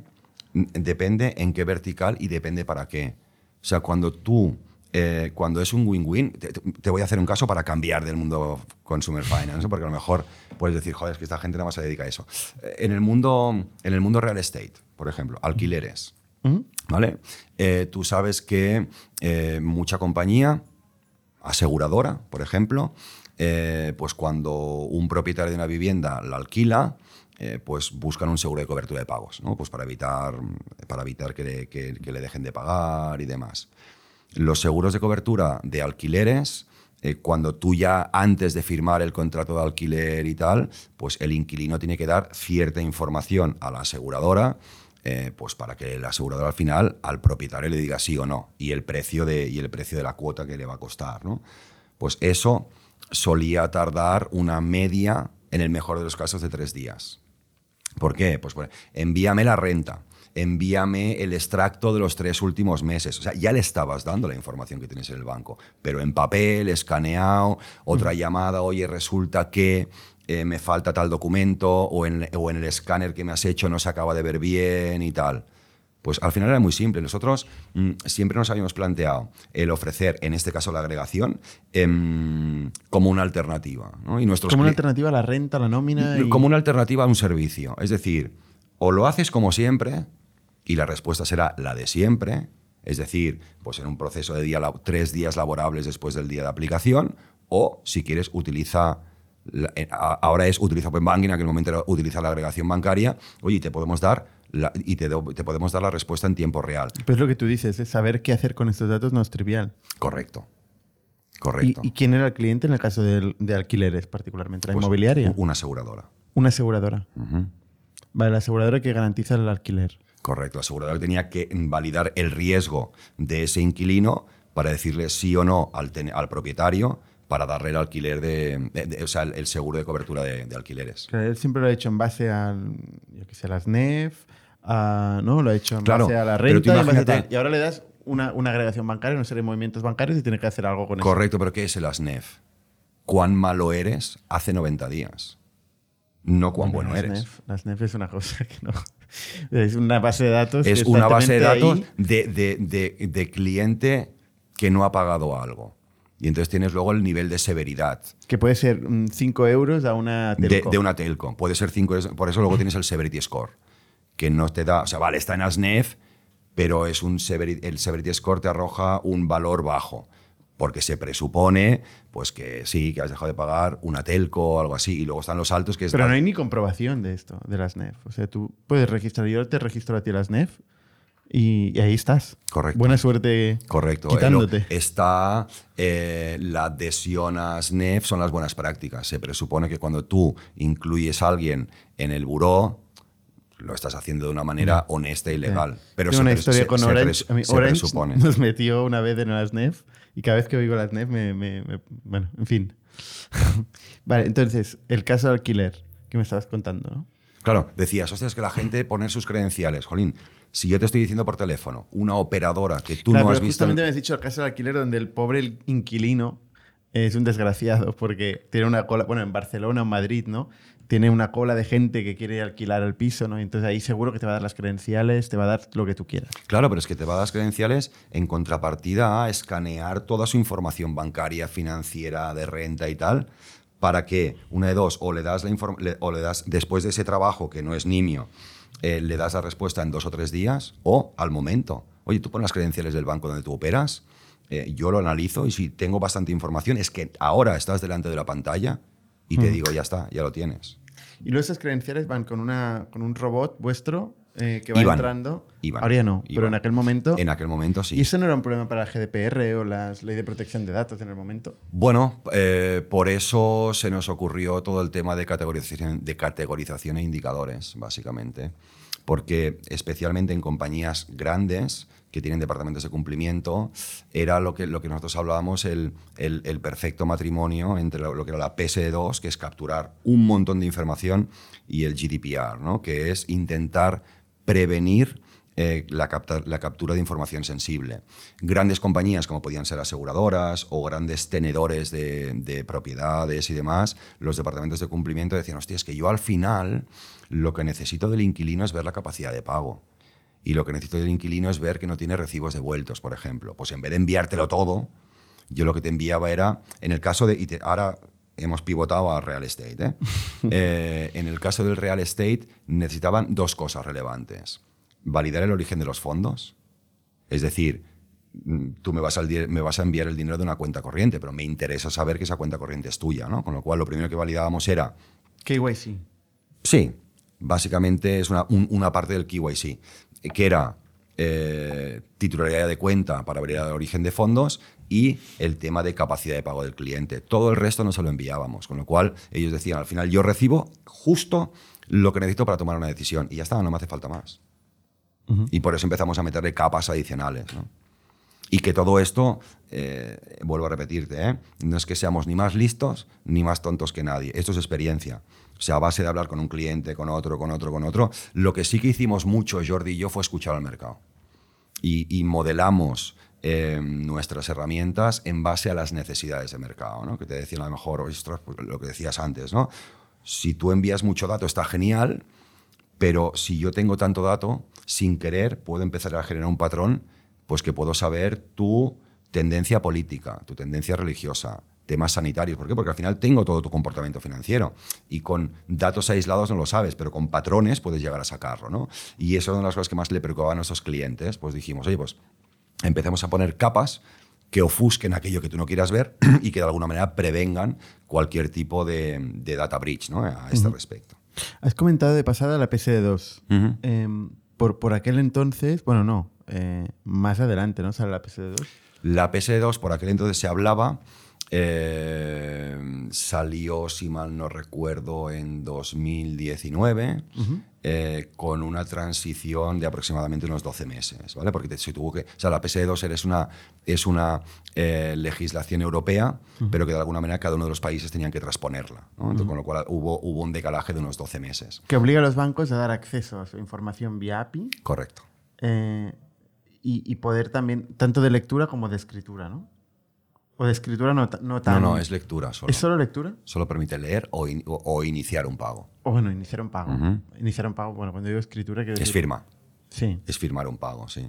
depende en qué vertical y depende para qué. O sea, cuando tú eh, cuando es un win-win, te, te voy a hacer un caso para cambiar del mundo consumer finance, porque a lo mejor puedes decir, joder, es que esta gente nada más se dedica a eso. En el mundo, en el mundo real estate, por ejemplo, alquileres, ¿vale? Eh, tú sabes que eh, mucha compañía, aseguradora, por ejemplo, eh, pues cuando un propietario de una vivienda la alquila, pues buscan un seguro de cobertura de pagos, ¿no? Pues para evitar, para evitar que, le- dejen de pagar y demás. Los seguros de cobertura de alquileres, cuando tú ya antes de firmar el contrato de alquiler y tal, pues el inquilino tiene que dar cierta información a la aseguradora, eh, pues para que la aseguradora al final al propietario le diga sí o no y el precio de, y el precio de la cuota que le va a costar, ¿no? Pues eso solía tardar una media, en el mejor de los casos, de tres días. ¿Por qué? Pues bueno, envíame la renta, envíame el extracto de los tres últimos meses. O sea, ya le estabas dando la información que tienes en el banco, pero en papel, escaneado, otra llamada, oye, resulta que eh, me falta tal documento o en, o en el escáner que me has hecho no se acaba de ver bien y tal. Pues al final era muy simple. Nosotros mm, siempre nos habíamos planteado el ofrecer, en este caso la agregación, em, como una alternativa. ¿no? Y nuestros Como una alternativa a la renta, a la nómina. y- como una alternativa a un servicio. Es decir, o lo haces como siempre, y la respuesta será la de siempre, es decir, pues en un proceso de día, tres días laborables después del día de aplicación, o si quieres, utiliza. La- eh, ahora es utiliza Open Banking, en aquel momento era utiliza la agregación bancaria, oye, y te podemos dar. la- y te, podemos dar la respuesta en tiempo real. Pues lo que tú dices, es saber qué hacer con estos datos no es trivial. Correcto. ¿Y, Correcto. y quién era el cliente en el caso de, alquileres, particularmente? ¿La Pues, inmobiliaria? Una aseguradora. Una aseguradora. Vale, la aseguradora que garantiza el alquiler. Correcto, la aseguradora tenía que validar el riesgo de ese inquilino para decirle sí o no al, ten- al propietario para darle el alquiler de, de- de- o sea, el, seguro de cobertura de, de alquileres. Claro, él siempre lo ha hecho en base a, yo qué sé, a las NEF, a, ¿no? Lo ha hecho en Claro, base a la pero tú renta, imagínate-. Y ahora le das una, una agregación bancaria, una serie de movimientos bancarios y tiene que hacer algo con eso. Correcto, pero ¿qué es el ASNEF? ¿Cuán malo eres hace 90 días? No cuán bueno eres. NEF, las NEF es una cosa que no. Es una base de datos. Es que una base de datos exactamente de, de- de- de cliente que no ha pagado algo. Y entonces tienes luego el nivel de severidad. que puede ser 5 euros a una de, telco. de una telco. Puede ser 5 Por eso luego tienes el Severity Score, que no te da. O sea, vale, está en ASNEF, pero es un severi- el Severity Score te arroja un valor bajo. Porque se presupone pues que sí, que has dejado de pagar una telco o algo así. Y luego están los altos que es. Pero la- no hay ni comprobación de esto, de las NEF. O sea, tú puedes registrar, yo te registro a ti las NEF y, y ahí estás. Correcto. Buena suerte Correcto. quitándote. Lo- Está eh, la adhesión a SNEF, son las buenas prácticas. Se presupone que cuando tú incluyes a alguien en el buró, lo estás haciendo de una manera honesta y legal. Pero Tengo se una historia se- con se Orange. A mí Orange nos metió una vez en las NEF y cada vez que oigo las NEF me... me- me- bueno, en fin. vale, entonces, el caso de alquiler que me estabas contando, ¿no? Claro, decías, hostia, es que la gente pone sus credenciales. Jolín, si yo te estoy diciendo por teléfono, una operadora que tú Claro, no has visto. justamente me has dicho el caso del alquiler donde el pobre inquilino es un desgraciado porque tiene una cola, bueno, en Barcelona o en Madrid, ¿no? Tiene una cola de gente que quiere alquilar el piso, ¿no? Entonces ahí seguro que te va a dar las credenciales, te va a dar lo que tú quieras. Claro, pero es que te va a dar las credenciales en contrapartida a escanear toda su información bancaria, financiera, de renta y tal, para que, una de dos, o le das, la le- o le das después de ese trabajo que no es nimio, eh, le das la respuesta en dos o tres días, o al momento. Oye, tú pones las credenciales del banco donde tú operas, eh, yo lo analizo y si tengo bastante información es que ahora estás delante de la pantalla y te digo, ya está, ya lo tienes. Y luego esas credenciales van con, una, con un robot vuestro eh, que va Iban. entrando. Iban. Ahora ya no, pero en aquel momento... En aquel momento sí. ¿Y eso no era un problema para el GDPR o la ley de protección de datos en el momento? Bueno, eh, por eso se nos ocurrió todo el tema de categorización, de categorización e indicadores, básicamente. Porque especialmente en compañías grandes que tienen departamentos de cumplimiento, era lo que, lo que nosotros hablábamos, el, el- el perfecto matrimonio entre lo, lo que era la PSD2, que es capturar un montón de información, y el GDPR, ¿no? que es intentar prevenir eh, la, capta- la captura de información sensible. Grandes compañías como podían ser aseguradoras o grandes tenedores de, de propiedades y demás, los departamentos de cumplimiento decían, hostia, es que yo al final lo que necesito del inquilino es ver la capacidad de pago. y lo que necesito del inquilino es ver que no tiene recibos devueltos, por ejemplo. Pues en vez de enviártelo todo, yo lo que te enviaba era, en el caso de, y ahora hemos pivotado a real estate, ¿eh? Eh, en el caso del real estate necesitaban dos cosas relevantes. Validar el origen de los fondos, es decir, mm, tú me vas, me vas, a enviar el dinero de una cuenta corriente, pero me interesa saber que esa cuenta corriente es tuya, ¿no? Con lo cual lo primero que validábamos era... KYC. Sí, básicamente es una, una parte del KYC que era eh, titularidad de cuenta para ver el origen de fondos y el tema de capacidad de pago del cliente. Todo el resto no se lo enviábamos, con lo cual ellos decían, al final yo recibo justo lo que necesito para tomar una decisión y ya está, no me hace falta más. Y por eso empezamos a meterle capas adicionales. Y que todo esto, eh, vuelvo a repetirte, ¿eh? no es que seamos ni más listos ni más tontos que nadie. Esto es experiencia. O sea, a base de hablar con un cliente, con otro, con otro, con otro. Lo que sí que hicimos mucho, Jordi y yo, fue escuchar al mercado. Y, modelamos eh, nuestras herramientas en base a las necesidades de mercado, ¿no? Que te decían a lo mejor, pues, lo que decías antes, ¿no? Si tú envías mucho dato está genial, pero si yo tengo tanto dato, sin querer puedo empezar a generar un patrón, pues que puedo saber tu tendencia política, tu tendencia religiosa, temas sanitarios. ¿Por qué? Porque al final tengo todo tu comportamiento financiero y con datos aislados no lo sabes, pero con patrones puedes llegar a sacarlo. ¿no? Y eso es una de las cosas que más le preocupaba a nuestros clientes. Pues dijimos, oye, pues empecemos a poner capas que ofusquen aquello que tú no quieras ver y que de alguna manera prevengan cualquier tipo de, data breach ¿no? a este respecto. Has comentado de pasada la PSD2. Em, por, por aquel entonces, bueno, no, eh, más adelante, ¿no? Sale la PSD2. La PSD2 por aquel entonces se hablaba eh, salió, si mal no recuerdo, en 2019 eh, con una transición de aproximadamente unos 12 meses, ¿vale? Porque se tuvo que, o sea, la PSD2 es una, es una eh, legislación europea, pero que de alguna manera cada uno de los países tenían que transponerla, Con lo cual hubo, hubo un decalaje de unos 12 meses. Que obliga a los bancos a dar acceso a su información vía API. Correcto. y, y poder también, tanto de lectura como de escritura, ¿no? ¿O de escritura no, no tan...? No, no, es lectura solo. ¿Es solo lectura? Solo permite leer o, o, iniciar un pago. O bueno, iniciar un pago. Iniciar un pago, bueno, cuando digo escritura... Quiero es firma. Sí. Es firmar un pago, sí.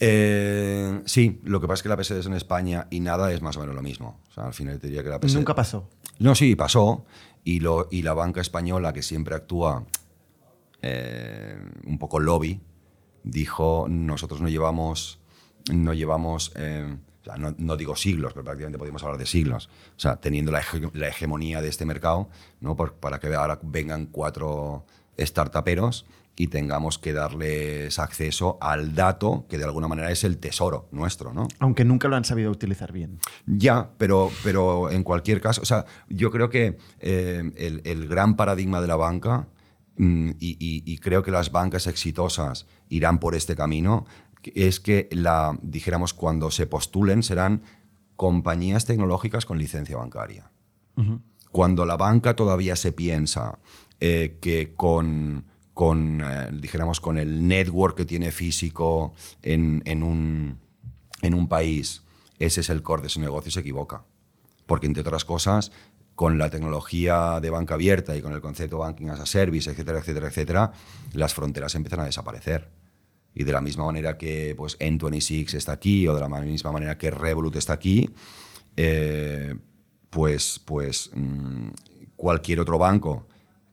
Eh, sí, lo que pasa es que la PSD es en España y nada es más o menos lo mismo. O sea, al final te diría que la PSD... Nunca pasó. No, sí, pasó. Y, lo, y la banca española, que siempre actúa eh, un poco lobby, dijo, nosotros no llevamos... No llevamos eh, no, digo siglos, pero prácticamente podemos hablar de siglos. O sea, teniendo la, hegemonía de este mercado, ¿no? para que ahora vengan cuatro startuperos y tengamos que darles acceso al dato que de alguna manera es el tesoro nuestro, ¿no? Aunque nunca lo han sabido utilizar bien. Ya, pero, pero en cualquier caso, o sea, yo creo que eh, el, gran paradigma de la banca, mm, y, creo que las bancas exitosas irán por este camino, es que la, dijéramos, cuando se postulen serán compañías tecnológicas con licencia bancaria. Cuando la banca todavía se piensa eh, que con, con eh, dijéramos, con el network que tiene físico en, un, en un país, ese es el core de su negocio, se equivoca. Porque, entre otras cosas, con la tecnología de banca abierta y con el concepto banking as a service, etcétera, etcétera, etcétera, las fronteras empiezan a desaparecer. Y de la misma manera que pues, N26 está aquí o de la misma manera que Revolut está aquí, eh, pues, pues mm, cualquier otro banco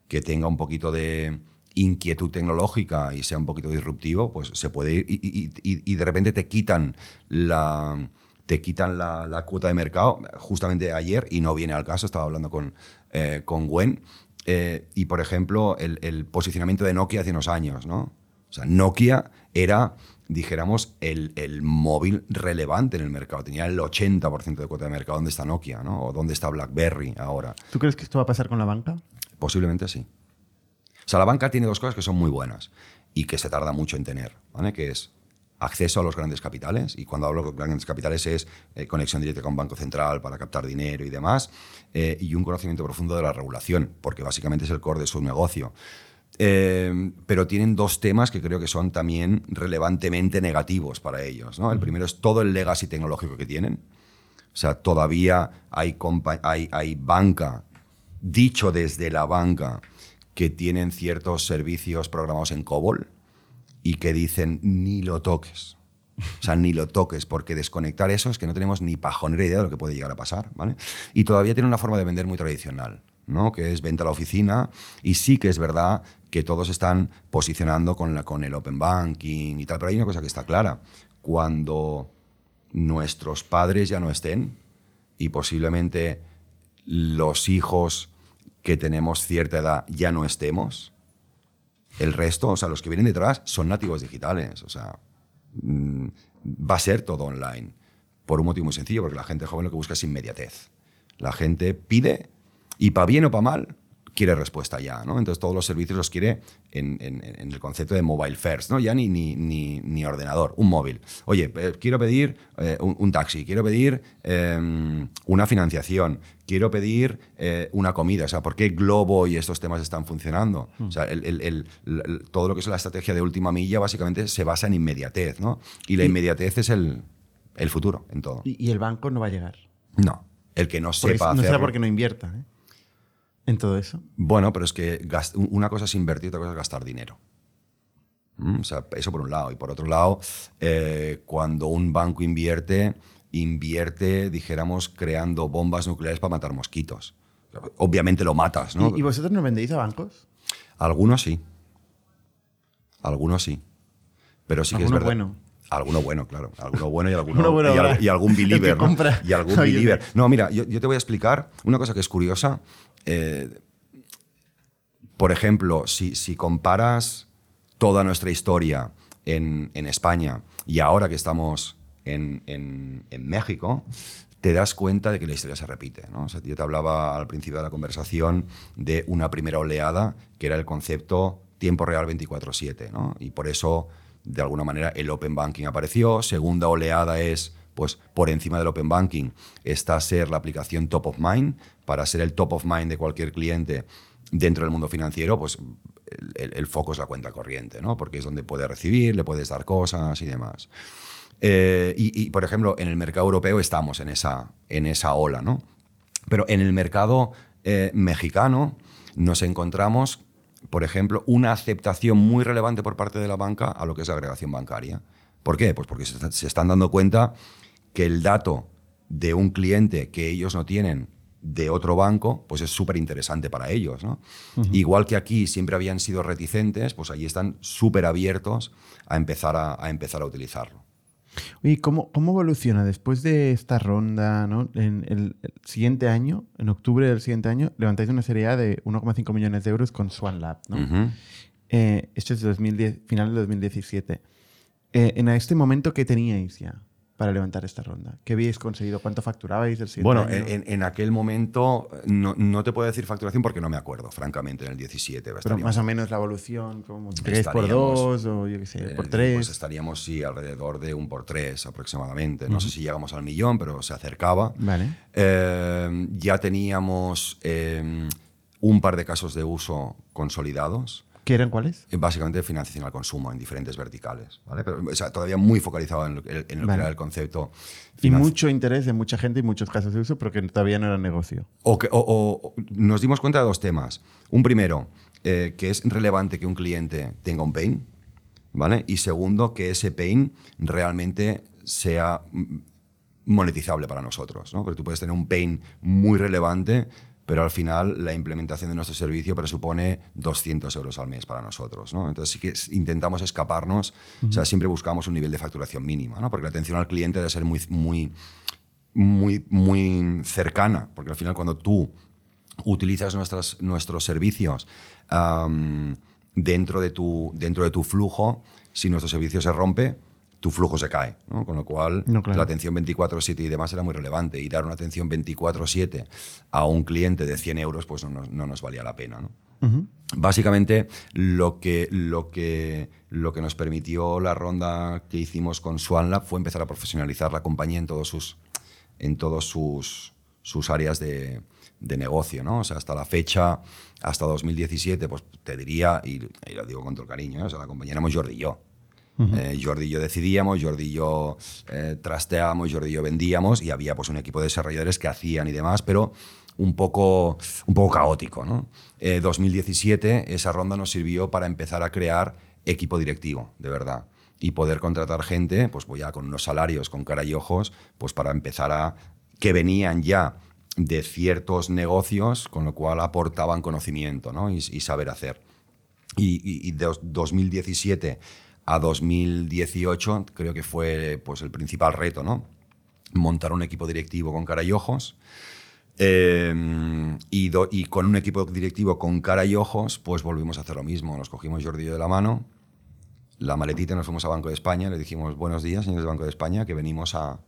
que tenga un poquito de inquietud tecnológica y sea un poquito disruptivo, pues se puede ir y, de repente te quitan la te quitan la, cuota de mercado. Justamente ayer, y no viene al caso, estaba hablando con, eh, con Gwen, eh, y por ejemplo, el, el, posicionamiento de Nokia hace unos años, ¿no? O sea, Nokia era, dijéramos, el, móvil relevante en el mercado. Tenía el 80% de cuota de mercado. ¿Dónde está Nokia? ¿no? ¿O dónde está BlackBerry ahora? ¿Tú crees que esto va a pasar con la banca? Posiblemente sí. O sea, la banca tiene dos cosas que son muy buenas y que se tarda mucho en tener, ¿vale? Que es acceso a los grandes capitales, y cuando hablo de grandes capitales es eh, conexión directa con Banco Central para captar dinero y demás, eh, y un conocimiento profundo de la regulación, porque básicamente es el core de su negocio. Eh, pero tienen dos temas que creo que son también relevantemente negativos para ellos. ¿no? El primero es todo el legacy tecnológico que tienen. O sea, todavía hay, hay, hay banca, dicho desde la banca, que tienen ciertos servicios programados en COBOL y que dicen ni lo toques. O sea, ni lo toques, porque desconectar eso es que no tenemos ni pajonera idea de lo que puede llegar a pasar. ¿vale? Y todavía tiene una forma de vender muy tradicional, ¿no? que es venta a la oficina. Y sí que es verdad que todos están posicionando con, la, con el open banking y tal. Pero hay una cosa que está clara. Cuando nuestros padres ya no estén y posiblemente los hijos que tenemos cierta edad ya no estemos, el resto, o sea, los que vienen detrás son nativos digitales. O sea, mm, va a ser todo online. Por un motivo muy sencillo, porque la gente joven lo que busca es inmediatez. La gente pide y para bien o para mal quiere respuesta ya, ¿no? Entonces todos los servicios los quiere en, el concepto de mobile first, ¿no? Ya ni, ni, ni, ordenador, un móvil. Oye, eh, quiero pedir eh, un, taxi, quiero pedir em, una financiación, quiero pedir eh, una comida. O sea, ¿por qué Globo y estos temas están funcionando? Mm. O sea, todo lo que es la estrategia de última milla básicamente se basa en inmediatez, ¿no? Y la inmediatez es el, futuro en todo. ¿Y, el banco no va a llegar? No. El que no sepa No será porque no invierta, ¿eh? En todo eso? Bueno, pero es que una cosa es invertir, otra cosa es gastar dinero. Mm, o sea, eso por un lado. Y por otro lado, eh, cuando un banco invierte, invierte, dijéramos, creando bombas nucleares para matar mosquitos. Obviamente lo matas, ¿no? ¿Y, vosotros no vendéis a bancos? Algunos sí. Algunos sí. Pero sí que es verdad. bueno. Alguno bueno, claro. Alguno bueno y, alguno, y, algún believer. ¿no? Y algún believer. No, mira, yo, yo, te voy a explicar una cosa que es curiosa eh, por ejemplo, si, comparas toda nuestra historia en, España y ahora que estamos en, México, te das cuenta de que la historia se repite. ¿no? yo te hablaba al principio de la conversación de una primera oleada, que era el concepto tiempo real 24/7. Y por eso, de alguna manera, el Open Banking apareció. Segunda oleada es pues por encima del Open Banking está ser la aplicación top of mind. Para ser el top of mind de cualquier cliente dentro del mundo financiero, pues el, foco es la cuenta corriente, ¿no? porque es donde puedes recibir, le puedes dar cosas y demás. Eh, y, por ejemplo, en el mercado europeo estamos en esa, en esa ola, ¿no? Pero en el mercado eh, mexicano nos encontramos, por ejemplo, una aceptación muy relevante por parte de la banca a lo que es la agregación bancaria. ¿Por qué? Pues porque se, están dando cuenta que el dato de un cliente que ellos no tienen de otro banco, pues es súper interesante para ellos. Igual que aquí siempre habían sido reticentes, pues allí están súper abiertos a empezar a, empezar a utilizarlo. ¿Y ¿cómo, ¿cómo, evoluciona después de esta ronda? En el, siguiente año, en octubre del siguiente año, levantáis una serie de 1,5 millones de euros con Swan Lab. ¿no? Eh, esto es de 2010, final de 2017. Eh, en este momento, ¿qué teníais ya? Para levantar esta ronda? ¿Qué habéis conseguido? ¿Cuánto facturabais el siguiente Bueno, En, aquel momento no, te puedo decir facturación porque no me acuerdo, francamente, en el 17. Pero más o menos la evolución, como 3 por 2 o yo qué sé, por 3. Pues estaríamos, sí, alrededor de un por 3 aproximadamente. No sé si llegamos al millón, pero se acercaba. Vale. Eh, ya teníamos eh, un par de casos de uso consolidados. ¿Qué eran cuáles? Eh, básicamente financiación al consumo en diferentes verticales. ¿vale? Pero, o sea, todavía muy focalizado en lo, que era el concepto. Y mucho interés de mucha gente y muchos casos de uso, pero que todavía no era negocio. O, que, o, nos dimos cuenta de dos temas. Un primero, eh, que es relevante que un cliente tenga un pain. ¿vale? Y segundo, que ese pain realmente sea mm, monetizable para nosotros. ¿no? Porque tú puedes tener un pain muy relevante pero al final la implementación de nuestro servicio presupone 200 euros al mes para nosotros. ¿no? Entonces sí que intentamos escaparnos, o sea, siempre buscamos un nivel de facturación mínima, ¿no? porque la atención al cliente debe ser muy, muy, muy, muy cercana, porque al final cuando tú utilizas nuestras, nuestros servicios dentro, de tu, dentro de tu flujo, si nuestro servicio se rompe, tu flujo se cae. Con lo cual, la atención 24-7 y demás era muy relevante. Y dar una atención 24-7 a un cliente de 100 euros, pues no, nos valía la pena. Básicamente, lo que, lo, que, lo que nos permitió la ronda que hicimos con SwanLab fue empezar a profesionalizar la compañía en todos sus, en todos sus, sus áreas de, de negocio, ¿no? O sea, hasta la fecha, hasta 2017, pues te diría, y, lo digo con todo el cariño, ¿eh? o sea, la compañía éramos Jordi y yo. Eh, Jordi y yo decidíamos, Jordi y yo eh, trasteábamos, Jordi y yo vendíamos y había pues un equipo de desarrolladores que hacían y demás, pero un poco, un poco caótico. ¿no? 2017, eh, esa ronda nos sirvió para empezar a crear equipo directivo, de verdad. Y poder contratar gente, pues voy ya con unos salarios, con cara y ojos, pues para empezar a. que venían ya de ciertos negocios, con lo cual aportaban conocimiento ¿no? y, saber hacer. Y, de 2017 a 2018 creo que fue pues, el principal reto, ¿no? montar un equipo directivo con cara y ojos. Eh, y, y, con un equipo directivo con cara y ojos, pues volvimos a hacer lo mismo. Nos cogimos Jordi de la mano, la maletita, nos fuimos a Banco de España, le dijimos buenos días, señores de Banco de España, que venimos a,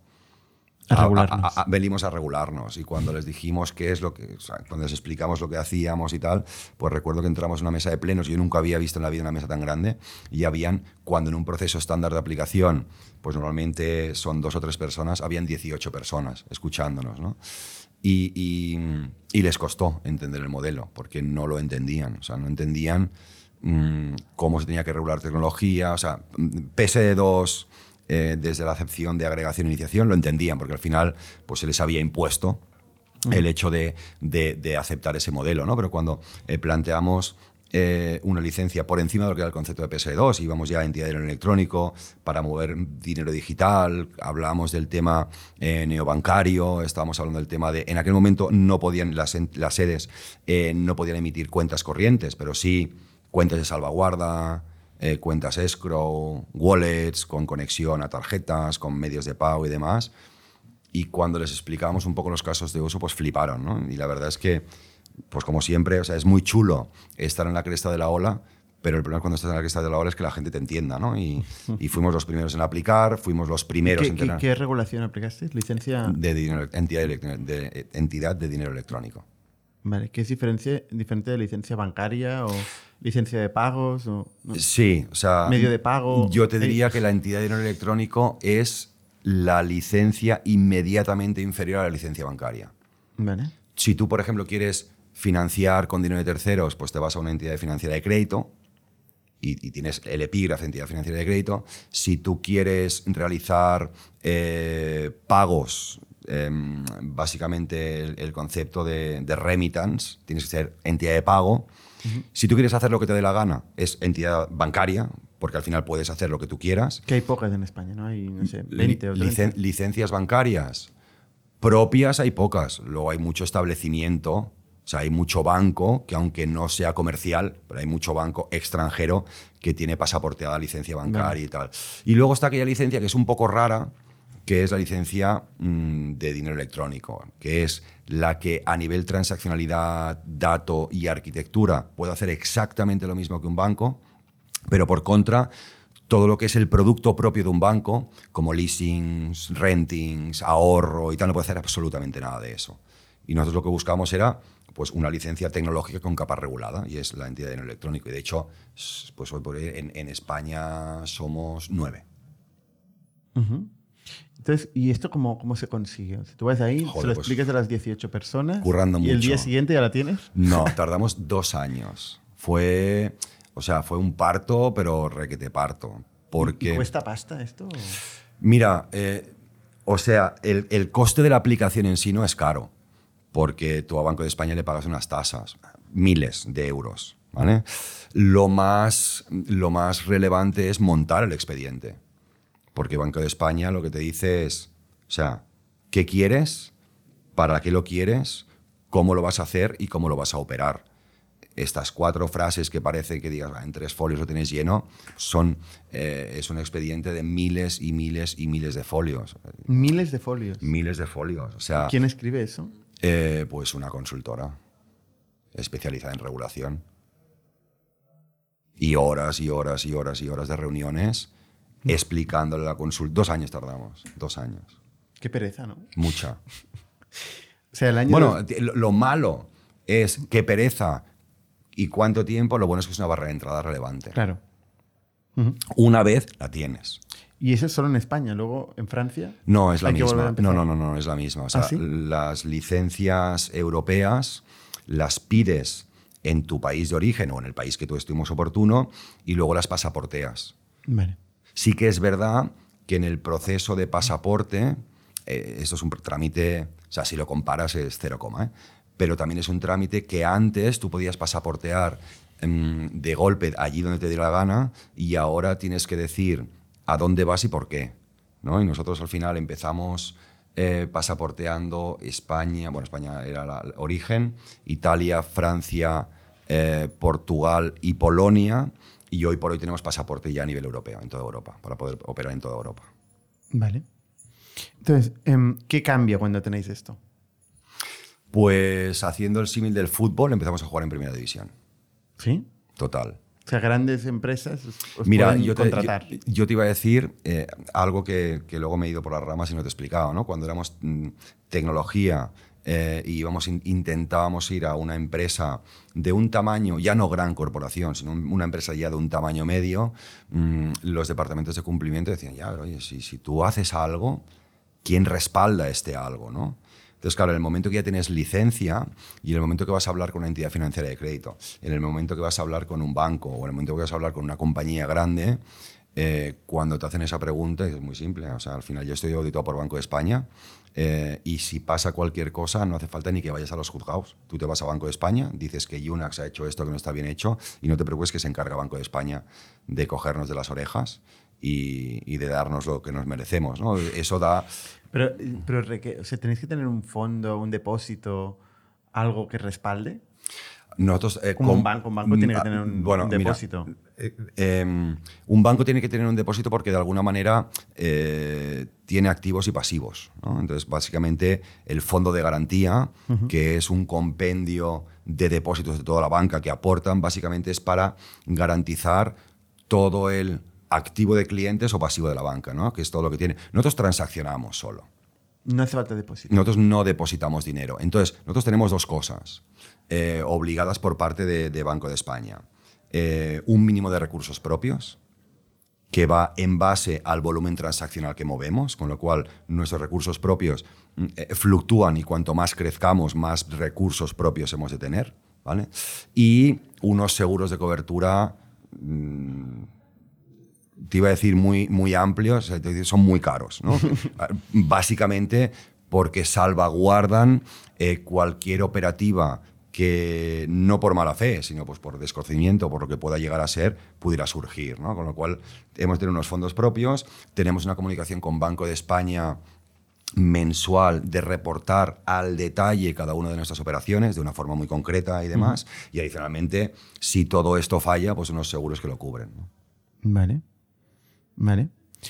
a regularnos. venimos a regularnos. Y cuando les dijimos qué es lo que, cuando les explicamos lo que hacíamos y tal, pues recuerdo que entramos en una mesa de plenos, yo nunca había visto en la vida una mesa tan grande. Y habían, cuando en un proceso estándar de aplicación, pues normalmente son dos o tres personas, habían 18 personas escuchándonos, ¿no? Y, y, les costó entender el modelo, porque no lo entendían, o sea, no entendían mmm, cómo se tenía que regular tecnología, o sea, PSD2 eh, desde la acepción de agregación e iniciación lo entendían, porque al final pues, se les había impuesto el hecho de, de, aceptar ese modelo, ¿no? Pero cuando eh, planteamos eh, una licencia por encima de lo que era el concepto de PSD2, íbamos ya a entidad de electrónico para mover dinero digital, hablamos del tema neobancario, estábamos hablando del tema de, en aquel momento no podían, las, las sedes no podían emitir cuentas corrientes, pero sí cuentas de salvaguarda, eh, cuentas escrow, wallets con conexión a tarjetas, con medios de pago y demás. Y cuando les explicábamos un poco los casos de uso, pues fliparon. ¿no? Y la verdad es que, pues como siempre, o sea, es muy chulo estar en la cresta de la ola, pero el problema cuando estás en la cresta de la ola es que la gente te entienda, ¿no? Y, y fuimos los primeros en aplicar, fuimos los primeros ¿Qué, en tener... ¿Qué, regulación aplicaste? ¿Licencia? De, dinero, entidad, de, entidad de dinero electrónico. Vale, ¿qué es diferente, diferente de licencia bancaria o licencia de pagos? O, Sí, o sea. Medio de pago. Yo te diría que la entidad de dinero electrónico es la licencia inmediatamente inferior a la licencia bancaria. Vale. Si tú, por ejemplo, quieres financiar con dinero de terceros, pues te vas a una entidad financiera de crédito y, tienes el epígrafe entidad financiera de crédito. Si tú quieres realizar eh, pagos Em, básicamente el, concepto de, remittance, tienes que ser entidad de pago. Si tú quieres hacer lo que te dé la gana, es entidad bancaria, porque al final puedes hacer lo que tú quieras. Que hay pocas en España, ¿no? Hay, no sé, 20 o 30. licencias bancarias propias hay pocas. Luego hay mucho establecimiento, o sea, hay mucho banco que aunque no sea comercial, pero hay mucho banco extranjero que tiene pasaporteada licencia bancaria y tal. Y luego está aquella licencia que es un poco rara, que es la licencia mm, de dinero electrónico, que es la que a nivel transaccionalidad, dato y arquitectura puede hacer exactamente lo mismo que un banco, pero por contra, todo lo que es el producto propio de un banco, como leasings, rentings, ahorro y tal, no puede hacer absolutamente nada de eso. Y nosotros lo que buscamos era pues, una licencia tecnológica con capa regulada, y es la entidad de dinero electrónico. Y de hecho, pues hoy por en, en España somos nueve. Entonces, ¿y esto cómo, cómo se consigue? Si tú vas ahí, se lo pues explicas a las 18 personas. Currando ¿Y el día siguiente ya la tienes? No, tardamos dos años. Fue, o sea, fue un parto, pero requete parto. Porque, ¿Cuesta pasta esto? Mira, eh, o sea, el, el, coste de la aplicación en sí no es caro, porque tú a Banco de España le pagas unas tasas, miles de euros. ¿vale? Lo, más, lo más relevante es montar el expediente. Porque Banco de España lo que te dice es, o sea, ¿qué quieres? ¿Para qué lo quieres? ¿Cómo lo vas a hacer? ¿Y cómo lo vas a operar? Estas cuatro frases que parece que digas, ah, en tres folios lo tienes lleno, son, eh, es un expediente de miles y miles y miles de folios. Miles de folios. Miles de folios. O sea, ¿Quién escribe eso? Eh, pues una consultora especializada en regulación. Y horas y horas y horas y horas de reuniones explicándole la consulta. Dos años tardamos, dos años. Qué pereza, ¿no? Mucha. o sea, el año... Bueno, lo, malo es qué pereza y cuánto tiempo, lo bueno es que es una barrera de entrada relevante. Claro. Una vez la tienes. ¿Y eso es solo en España? ¿Luego en Francia? No, es la misma. No, no, no, no, es la misma. O sea, ¿Ah, las licencias europeas las pides en tu país de origen o en el país que tú estuvimos oportuno y luego las pasaporteas. Vale. Sí que es verdad que en el proceso de pasaporte, eh, esto es un trámite, o sea, si lo comparas es cero coma, ¿eh? pero también es un trámite que antes tú podías pasaportear em, de golpe allí donde te dé la gana y ahora tienes que decir a dónde vas y por qué. ¿no? Y nosotros al final empezamos eh, pasaporteando España, bueno, España era el origen, Italia, Francia, Portugal y Polonia. Y hoy por hoy tenemos pasaporte ya a nivel europeo, en toda Europa, para poder operar en toda Europa. Vale. Entonces, em, ¿qué cambia cuando tenéis esto? Pues haciendo el símil del fútbol, empezamos a jugar en primera división. ¿Sí? Total. O sea, grandes empresas os Mira, pueden yo te, contratar. yo- yo te iba a decir eh, algo que, que luego me he ido por las ramas y no te he explicado, ¿no? Cuando éramos mm, tecnología eh, y íbamos in- intentábamos ir a una empresa de un tamaño, ya no gran corporación, sino un- una empresa ya de un tamaño medio, mm, los departamentos de cumplimiento decían, ya, pero oye, si, si tú haces algo, ¿quién respalda este algo, no? Entonces, claro, en el momento que ya tienes licencia y en el momento que vas a hablar con una entidad financiera de crédito, en el momento que vas a hablar con un banco o en el momento que vas a hablar con una compañía grande, eh, cuando te hacen esa pregunta es muy simple. O sea, al final yo estoy auditado por Banco de España eh, y si pasa cualquier cosa no hace falta ni que vayas a los juzgados. Tú te vas a Banco de España, dices que Unax ha hecho esto que no está bien hecho y no te preocupes que se encarga Banco de España de cogernos de las orejas y, y de darnos lo que nos merecemos. ¿no? Eso da Pero, pero o sea, ¿tenéis que tener un fondo, un depósito, algo que respalde? Nosotros, eh, Como con- un banco, un banco tiene que Ah, tener un- bueno, un mira, depósito. eh, eh, un banco tiene que tener un depósito porque de alguna manera tiene activos y pasivos. ¿no? Entonces, básicamente, el fondo de garantía, que es un compendio de depósitos de toda la banca que aportan, básicamente es para garantizar todo el activo de clientes o pasivo de la banca, ¿no? que es todo lo que tiene. Nosotros transaccionamos solo. No hace falta depósito. Nosotros no depositamos dinero. Entonces, nosotros tenemos dos cosas eh, obligadas por parte de, de Banco de España. Eh, un mínimo de recursos propios, que va en base al volumen transaccional que movemos, con lo cual nuestros recursos propios mm, eh, fluctúan y cuanto más crezcamos, más recursos propios hemos de tener. ¿vale? Y unos seguros de cobertura mm, te iba a decir muy, muy amplios, son muy caros, ¿no? Básicamente porque salvaguardan eh, cualquier operativa que no por mala fe, sino pues por desconocimiento, por lo que pueda llegar a ser, pudiera surgir. ¿no? Con lo cual, hemos tenido unos fondos propios, tenemos una comunicación con Banco de España mensual de reportar al detalle cada una de nuestras operaciones de una forma muy concreta y demás. Y adicionalmente, si todo esto falla, pues unos seguros que lo cubren. ¿no? Vale. Vale.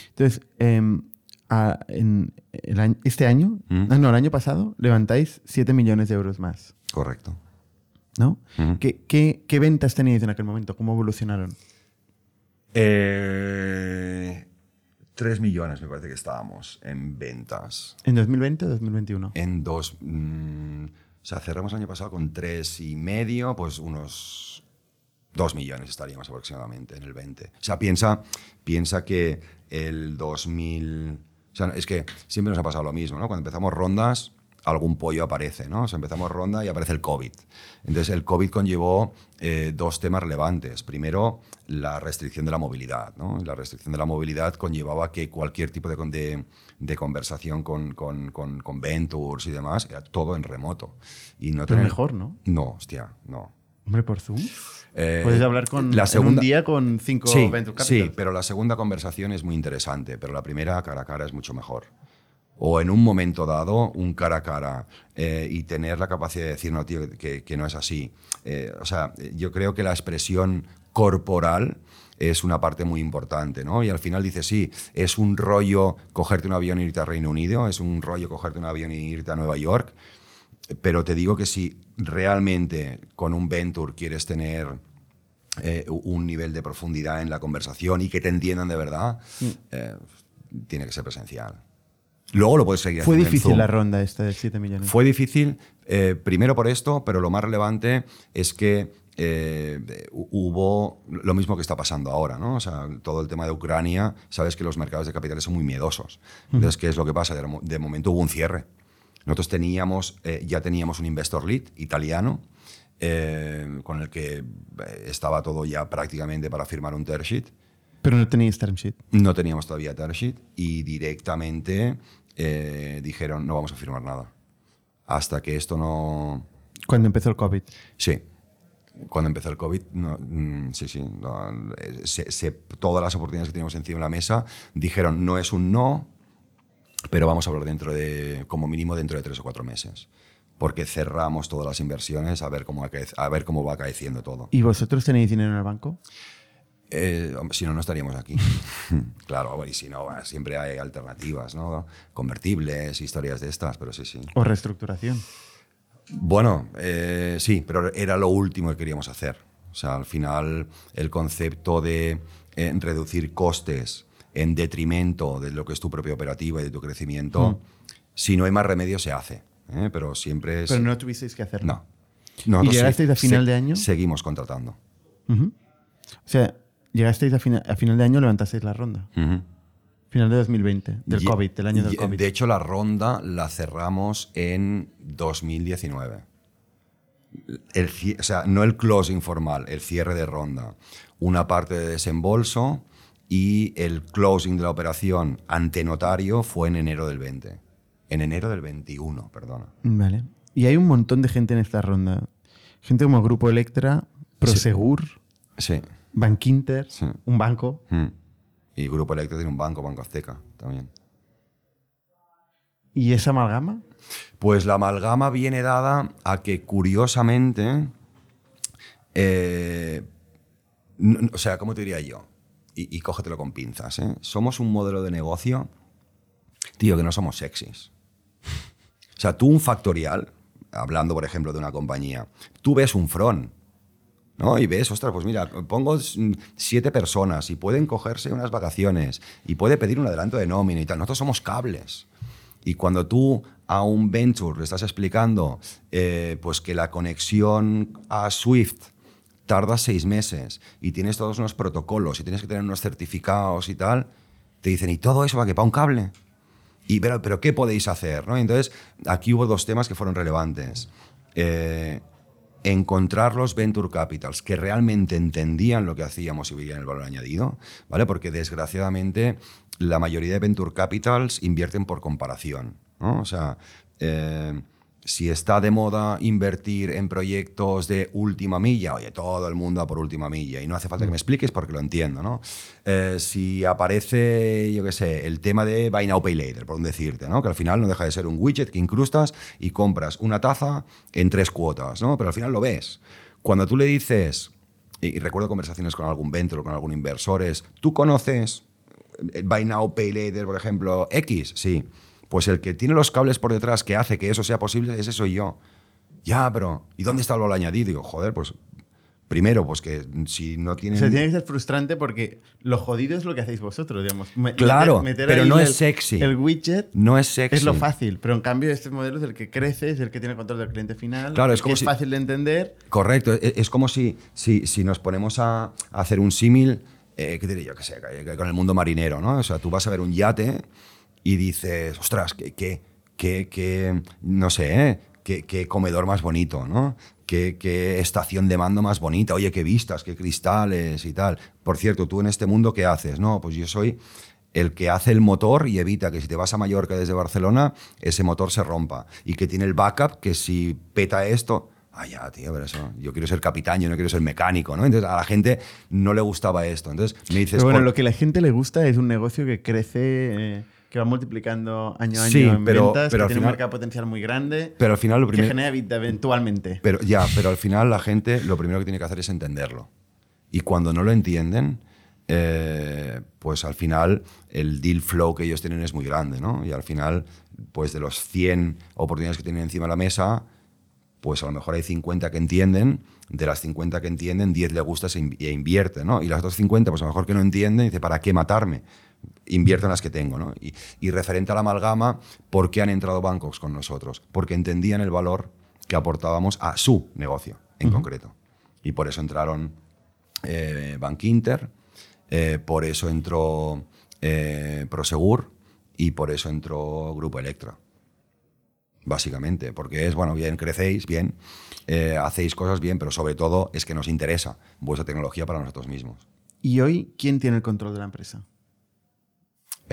Entonces, em, a- en el año- este año, Mm. ah, no, el año pasado, levantáis 7 millones de euros más, Correcto. ¿No? ¿Qué, qué, qué ventas teníais en aquel momento? ¿Cómo evolucionaron? Eh, 3 millones me parece que estábamos en ventas. ¿En 2020 o 2021? En dos... mm, o sea, cerramos el año pasado con tres y medio, pues unos 2 millones estaríamos aproximadamente en el 20. O sea, piensa, piensa que el 2000... O sea, es que siempre nos ha pasado lo mismo, ¿no? Cuando empezamos rondas, algún pollo aparece, ¿no? O sea, empezamos ronda y aparece el COVID. Entonces, el COVID conllevó eh, dos temas relevantes. Primero, la restricción de la movilidad, ¿no? La restricción de la movilidad conllevaba que cualquier tipo de, de, de conversación con, con, con, con ventures y demás era todo en remoto. Y no Pero tener- mejor, ¿no? No, hostia, no. Hombre, por Zoom. Eh, Puedes hablar con, la en segunda- un día con cinco sí, venture sí, pero la segunda conversación es muy interesante, pero la primera cara a cara es mucho mejor. O en un momento dado, un cara a cara eh, y tener la capacidad de decir, no, tío, que, que no es así. Eh, o sea, yo creo que la expresión corporal es una parte muy importante, ¿no? Y al final dices, sí, es un rollo cogerte un avión e irte a Reino Unido, es un rollo cogerte un avión e irte a Nueva York, pero te digo que si realmente con un Venture quieres tener eh, un nivel de profundidad en la conversación y que te entiendan de verdad, Mm. eh, tiene que ser presencial. Luego lo puedes seguir Fue difícil la ronda esta de 7 millones. Fue difícil, eh, primero por esto, pero lo más relevante es que eh, hu- hubo lo mismo que está pasando ahora, ¿no? O sea, todo el tema de Ucrania, sabes que los mercados de capitales son muy miedosos. Entonces, ¿qué es lo que pasa? De, de momento hubo un cierre. Nosotros teníamos, eh, ya teníamos un investor lead italiano, eh, con el que eh, estaba todo ya prácticamente para firmar un term sheet. Pero no teníais term sheet. No teníamos todavía term sheet y directamente eh, dijeron no vamos a firmar nada. Hasta que esto no... Cuando empezó el COVID. Sí. Cuando empezó el COVID, no, mm, sí, sí, no, eh, se- se- todas las oportunidades que teníamos encima de la mesa dijeron no es un no, pero vamos a hablar dentro de, como mínimo dentro de tres o cuatro meses. Porque cerramos todas las inversiones a ver cómo, a ver cómo va acaeciendo todo. ¿Y vosotros tenéis dinero en el banco? Eh, si no, no estaríamos aquí. claro, y si no, bueno, siempre hay alternativas, ¿no? Convertibles, historias de estas, pero sí, sí. ¿O reestructuración? Bueno, eh, sí, pero era lo último que queríamos hacer. O sea, al final el concepto de eh, reducir costes en detrimento de lo que es tu propia operativa y de tu crecimiento, si no hay más remedio se hace. ¿eh? Pero siempre es... Pero no tuvisteis que hacerlo. No. Nosotros llegasteis a final de año? Seguimos contratando. O sea, llegasteis a, fina- a final de año, levantasteis la ronda. Final de 2020, del Y- COVID, del año del COVID. De hecho, la ronda la cerramos en 2019. El, cie- o sea, no el closing formal, el cierre de ronda. Una parte de desembolso y el closing de la operación ante notario fue en enero del 20. En enero del 21, perdona. Vale. Y hay un montón de gente en esta ronda. Gente como Grupo Electra, Prosegur, Sí. Bankinter, Sí. un banco. Mm. Y Grupo Electro tiene un banco, Banco Azteca, también. ¿Y esa amalgama? Pues la amalgama viene dada a que curiosamente, eh, o sea, ¿cómo te diría yo? Y, y cógetelo con pinzas, ¿eh? Somos un modelo de negocio, tío, que no somos sexys. O sea, tú un factorial, hablando por ejemplo de una compañía, tú ves un front, ¿no? Y ves, ostras, pues mira, pongo mm, siete personas y pueden cogerse unas vacaciones y puede pedir un adelanto de nómina y tal. Nosotros somos cables. Y cuando tú a un venture le estás explicando eh, pues que la conexión a Swift tarda seis meses y tienes todos unos protocolos y tienes que tener unos certificados y tal, te dicen, ¿y todo eso va que para un cable? Y, pero, pero ¿qué podéis hacer? ¿no? Entonces, aquí hubo dos temas que fueron relevantes. Eh, encontrar los venture capitals que realmente entendían lo que hacíamos y veían el valor añadido, ¿vale? Porque desgraciadamente la mayoría de venture capitals invierten por comparación, ¿no? O sea, eh, si está de moda invertir en proyectos de última milla, oye, todo el mundo va por última milla y no hace falta que me expliques porque lo entiendo, ¿no? Eh, si aparece, yo qué sé, el tema de Buy Now Pay Later, por un decirte, ¿no? Que al final no deja de ser un widget que incrustas y compras una taza en tres cuotas, ¿no? Pero al final lo ves. Cuando tú le dices, y, recuerdo conversaciones con algún venture o con algún inversor, es, ¿tú conoces eh, Buy Now Pay Later, por ejemplo, X? Sí. Pues el que tiene los cables por detrás que hace que eso sea posible, ese soy yo. Ya, pero ¿y dónde está el valor añadido? Digo, joder, pues primero, pues que si no O tienen... sea, tiene que ser frustrante porque lo jodido es lo que hacéis vosotros, digamos. Claro, pero no es sexy. El widget No es sexy. es lo fácil, pero en cambio este modelo es el que crece, es el que tiene control del cliente final, Claro, es que como es fácil de entender. Correcto, e- es como si, si, si nos ponemos a, a hacer un símil, eh, ¿qué diría yo? Que sé, con el mundo marinero, ¿no? O sea, tú vas a ver un yate y dices, ostras, qué, qué, qué, qué- no sé, ¿eh? Qué, qué comedor más bonito, ¿no? Qué, qué estación de mando más bonita, oye, qué vistas, qué cristales y tal. Por cierto, tú en este mundo, ¿qué haces? No, pues yo soy el que hace el motor y evita que si te vas a Mallorca desde Barcelona, ese motor se rompa. Y que tiene el backup que si peta esto, Ah, ya, tío, pero eso. Yo quiero ser capitán, yo no quiero ser mecánico, ¿no? Entonces a la gente no le gustaba esto. Entonces me dices. Pero bueno, "Por- lo que a la gente le gusta es un negocio que crece, eh, que va multiplicando año a año Sí, en pero- ventas, pero que tiene un mercado potencial muy grande, Pero al final lo que primero. genera vida eventualmente. Pero ya, pero al final la gente lo primero que tiene que hacer es entenderlo. Y cuando no lo entienden, eh, pues al final el deal flow que ellos tienen es muy grande, ¿no? Y al final, pues de los 100 oportunidades que tienen encima de la mesa, pues a lo mejor hay 50 que entienden, de las 50 que entienden, 10 le gusta inv- e invierte, ¿no? Y las otras 50, pues a lo mejor que no entienden, dice, ¿para qué matarme? Invierto en las que tengo, ¿no? Y, y referente a la amalgama, ¿por qué han entrado bancos con nosotros? Porque entendían el valor que aportábamos a su negocio en concreto. Y por eso entraron eh, Bank Inter, eh, por eso entró eh, Prosegur y por eso entró Grupo Electra básicamente, porque es, bueno, bien, crecéis, bien, eh, hacéis cosas bien, pero sobre todo es que nos interesa vuestra tecnología para nosotros mismos. ¿Y hoy quién tiene el control de la empresa?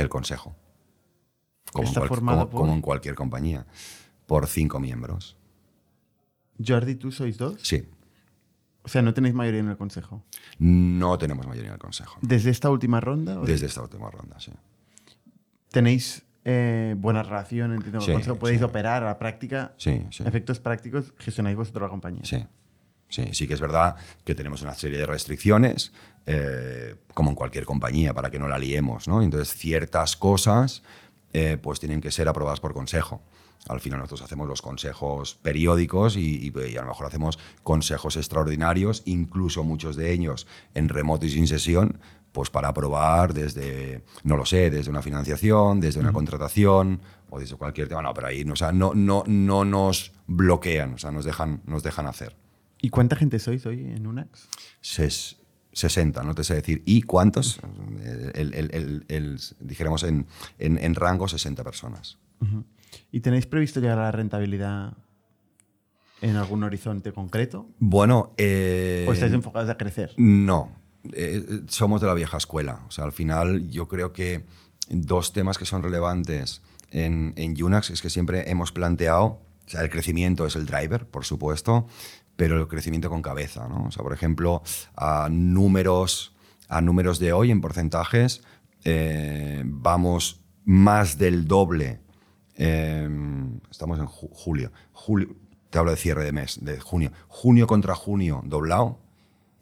El consejo. Como, en, Está cual- formado como- por- como en cualquier compañía. Por cinco miembros. Jordi, ¿tú sois dos? Sí. O sea, no tenéis mayoría en el consejo. No tenemos mayoría en el consejo. ¿Desde esta última ronda? o Desde esta última ronda, sí. ¿Tenéis eh, buena relación entiendo, Sí, el consejo? ¿Podéis sí. operar a la práctica? Sí, sí. Efectos prácticos, gestionáis vosotros la compañía. Sí. Sí, sí que es verdad que tenemos una serie de restricciones, eh, como en cualquier compañía, para que no la liemos, ¿no? Entonces, ciertas cosas eh, pues tienen que ser aprobadas por consejo. Al final nosotros hacemos los consejos periódicos y, y- y a lo mejor hacemos consejos extraordinarios, incluso muchos de ellos en remoto y sin sesión, pues para aprobar desde, no lo sé, desde una financiación, desde una contratación o desde cualquier tema. No, pero ahí no, o sea, no, no, no nos bloquean, o sea, nos dejan, nos dejan hacer. ¿Y cuánta gente sois hoy en UNAX? Ses- 60, no te sé decir. ¿Y cuántos? El, el- el- dijéramos en, en, en rango 60 personas. ¿Y tenéis previsto llegar a la rentabilidad en algún horizonte concreto? Bueno, eh, ¿O estáis enfocados a crecer? No, eh, somos de la vieja escuela. O sea, al final yo creo que dos temas que son relevantes en, en Unax es que siempre hemos planteado, o sea, el crecimiento es el driver, por supuesto, pero el crecimiento con cabeza. ¿no? O sea, por ejemplo, a números, a números de hoy en porcentajes, eh, vamos más del doble. eh, estamos en ju- julio. julio. Te hablo de cierre de mes, de junio. Junio contra junio doblado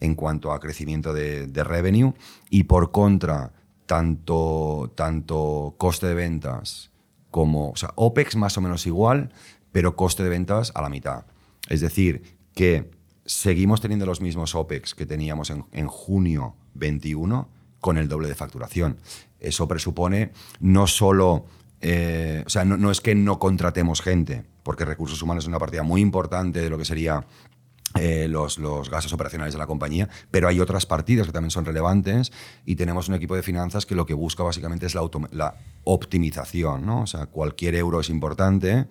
en cuanto a crecimiento de, de revenue y por contra, tanto, tanto coste de ventas como, o sea, OPEX más o menos igual, pero coste de ventas a la mitad. Es decir, que seguimos teniendo los mismos OPEX que teníamos en, en junio 21 con el doble de facturación. Eso presupone no solo, eh, o sea, no, no es que no contratemos gente, porque recursos humanos es una partida muy importante de lo que sería eh, los, los gastos operacionales de la compañía, pero hay otras partidas que también son relevantes y tenemos un equipo de finanzas que lo que busca básicamente es la, la optimización, ¿no? O sea, cualquier euro es importante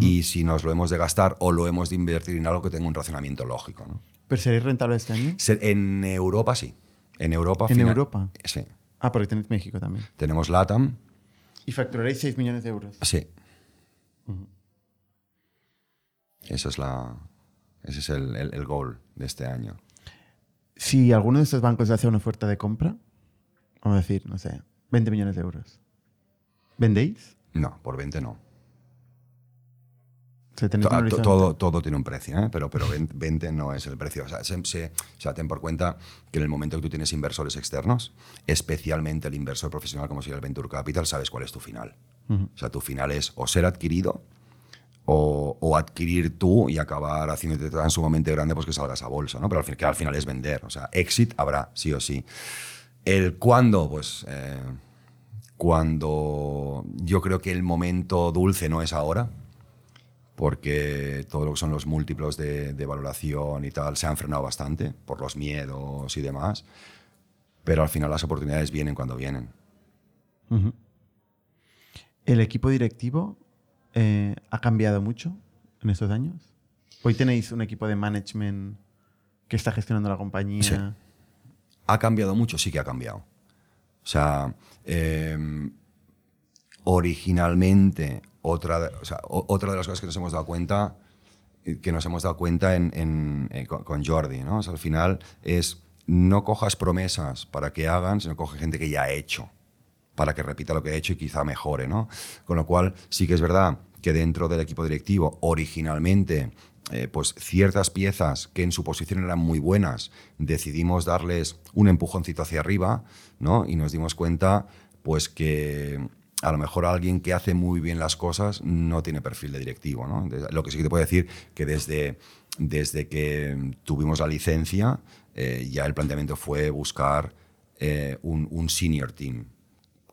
y si nos lo hemos de gastar o lo hemos de invertir en algo que tenga un racionamiento lógico, ¿no? ¿Pero seréis rentables este año? En Europa sí. En Europa. ¿En final- Europa? Sí. Ah, porque tenéis México también. Tenemos LATAM. Y facturaréis 6 millones de euros. Sí. Esa es la, ese es el, el, el goal de este año. Si alguno de estos bancos hace una oferta de compra, vamos a decir, no sé, 20 millones de euros, ¿vendéis? No, por 20 no. Todo, todo tiene un precio, ¿eh? pero, pero 20 20 no es el precio. O sea, se- se- o sea, ten por cuenta que en el momento que tú tienes inversores externos, especialmente el inversor profesional como sería el Venture Capital, sabes cuál es tu final. Ujú. O sea, tu final es o ser adquirido o, adquirir tú y acabar haciéndote tan sumamente grande pues que salgas a bolsa, ¿no? Pero al final, que al final es vender. O sea, exit habrá, sí o sí. El cuándo, pues eh, cuando yo creo que el momento dulce no es ahora, porque todo lo que son los múltiplos de, valoración y tal se han frenado bastante por los miedos y demás, pero al final las oportunidades vienen cuando vienen. ¿El equipo directivo eh, ha cambiado mucho en estos años? Hoy tenéis un equipo de management que está gestionando la compañía. Sí. ¿Ha cambiado mucho? Sí que ha cambiado. O sea, eh, originalmente, otra, de- las cosas que nos hemos dado cuenta, eh, que nos hemos dado cuenta en, en- eh, con Jordi, ¿no? O sea, al final es no cojas promesas para que hagan, sino coge gente que ya ha hecho para que repita lo que ha hecho y quizá mejore, ¿no? Con lo cual, sí que es verdad que dentro del equipo directivo, originalmente, eh, pues ciertas piezas que en su posición eran muy buenas, decidimos darles un empujoncito hacia arriba, ¿no? Y nos dimos cuenta, pues que a lo mejor alguien que hace muy bien las cosas no tiene perfil de directivo, ¿no? Lo que sí que te puedo decir que desde, desde que tuvimos la licencia, eh, ya el planteamiento fue buscar eh, un senior team,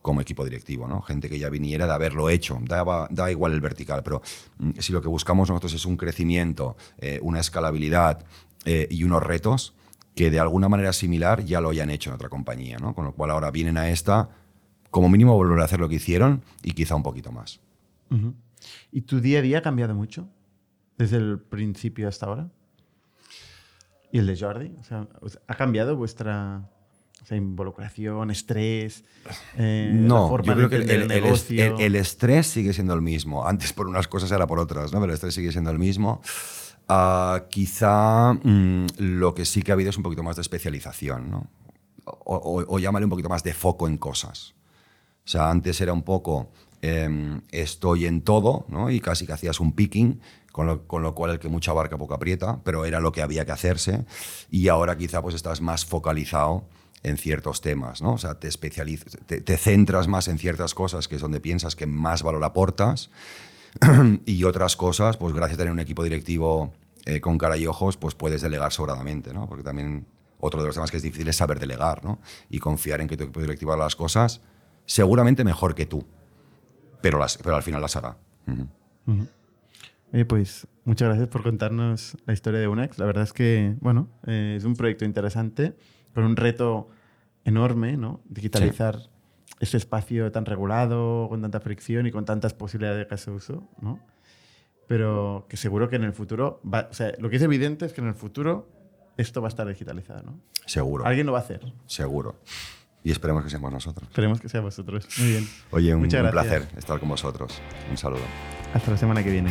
como equipo directivo, ¿no? Gente que ya viniera de haberlo hecho. Da, igual el vertical, pero mm, si lo que buscamos nosotros es un crecimiento, eh, una escalabilidad eh, y unos retos que de alguna manera similar ya lo hayan hecho en otra compañía. Con lo cual ahora vienen a esta, como mínimo volver a hacer lo que hicieron y quizá un poquito más. ¿Y tu día a día ha cambiado mucho? Desde el principio hasta ahora. ¿Y el de Jordi? ¿Ha cambiado vuestra o sea, involucración, estrés? eh, la No, forma yo creo que el, el- el el- estrés sigue siendo el mismo. Antes por unas cosas, ahora por otras, ¿no? Pero el estrés sigue siendo el mismo. Ah, quizá mm, lo que sí que ha habido es un poquito más de especialización, ¿no? O, o, llámale un poquito más de foco en cosas. O sea, antes era un poco em, estoy en todo, ¿no? Y casi que hacías un picking, con lo, con lo, cual el que mucha abarca poco aprieta, pero era lo que había que hacerse. Y ahora quizá pues estás más focalizado en ciertos temas, ¿no? O sea, te, especializas, te, centras más en ciertas cosas que es donde piensas que más valor aportas y otras cosas, pues gracias a tener un equipo directivo eh, con cara y ojos, pues puedes delegar sobradamente, ¿no? Porque también otro de los temas que es difícil es saber delegar, ¿no? Y confiar en que tu equipo directivo haga las cosas seguramente mejor que tú, pero, las, pero al final las hará. pues muchas gracias por contarnos la historia de UNEX. La verdad es que, bueno, eh, es un proyecto interesante, con un reto enorme, ¿no? Digitalizar ese espacio tan regulado, con tanta fricción y con tantas posibilidades de caso uso, ¿no? Pero que seguro que en el futuro, va, o sea, lo que es evidente es que en el futuro esto va a estar digitalizado, ¿no? Seguro. Alguien lo va a hacer. Seguro. Y esperemos que seamos nosotros. Esperemos que seamos vosotros. Muy bien. Oye, un, un placer estar con vosotros. Un saludo. Hasta la semana que viene.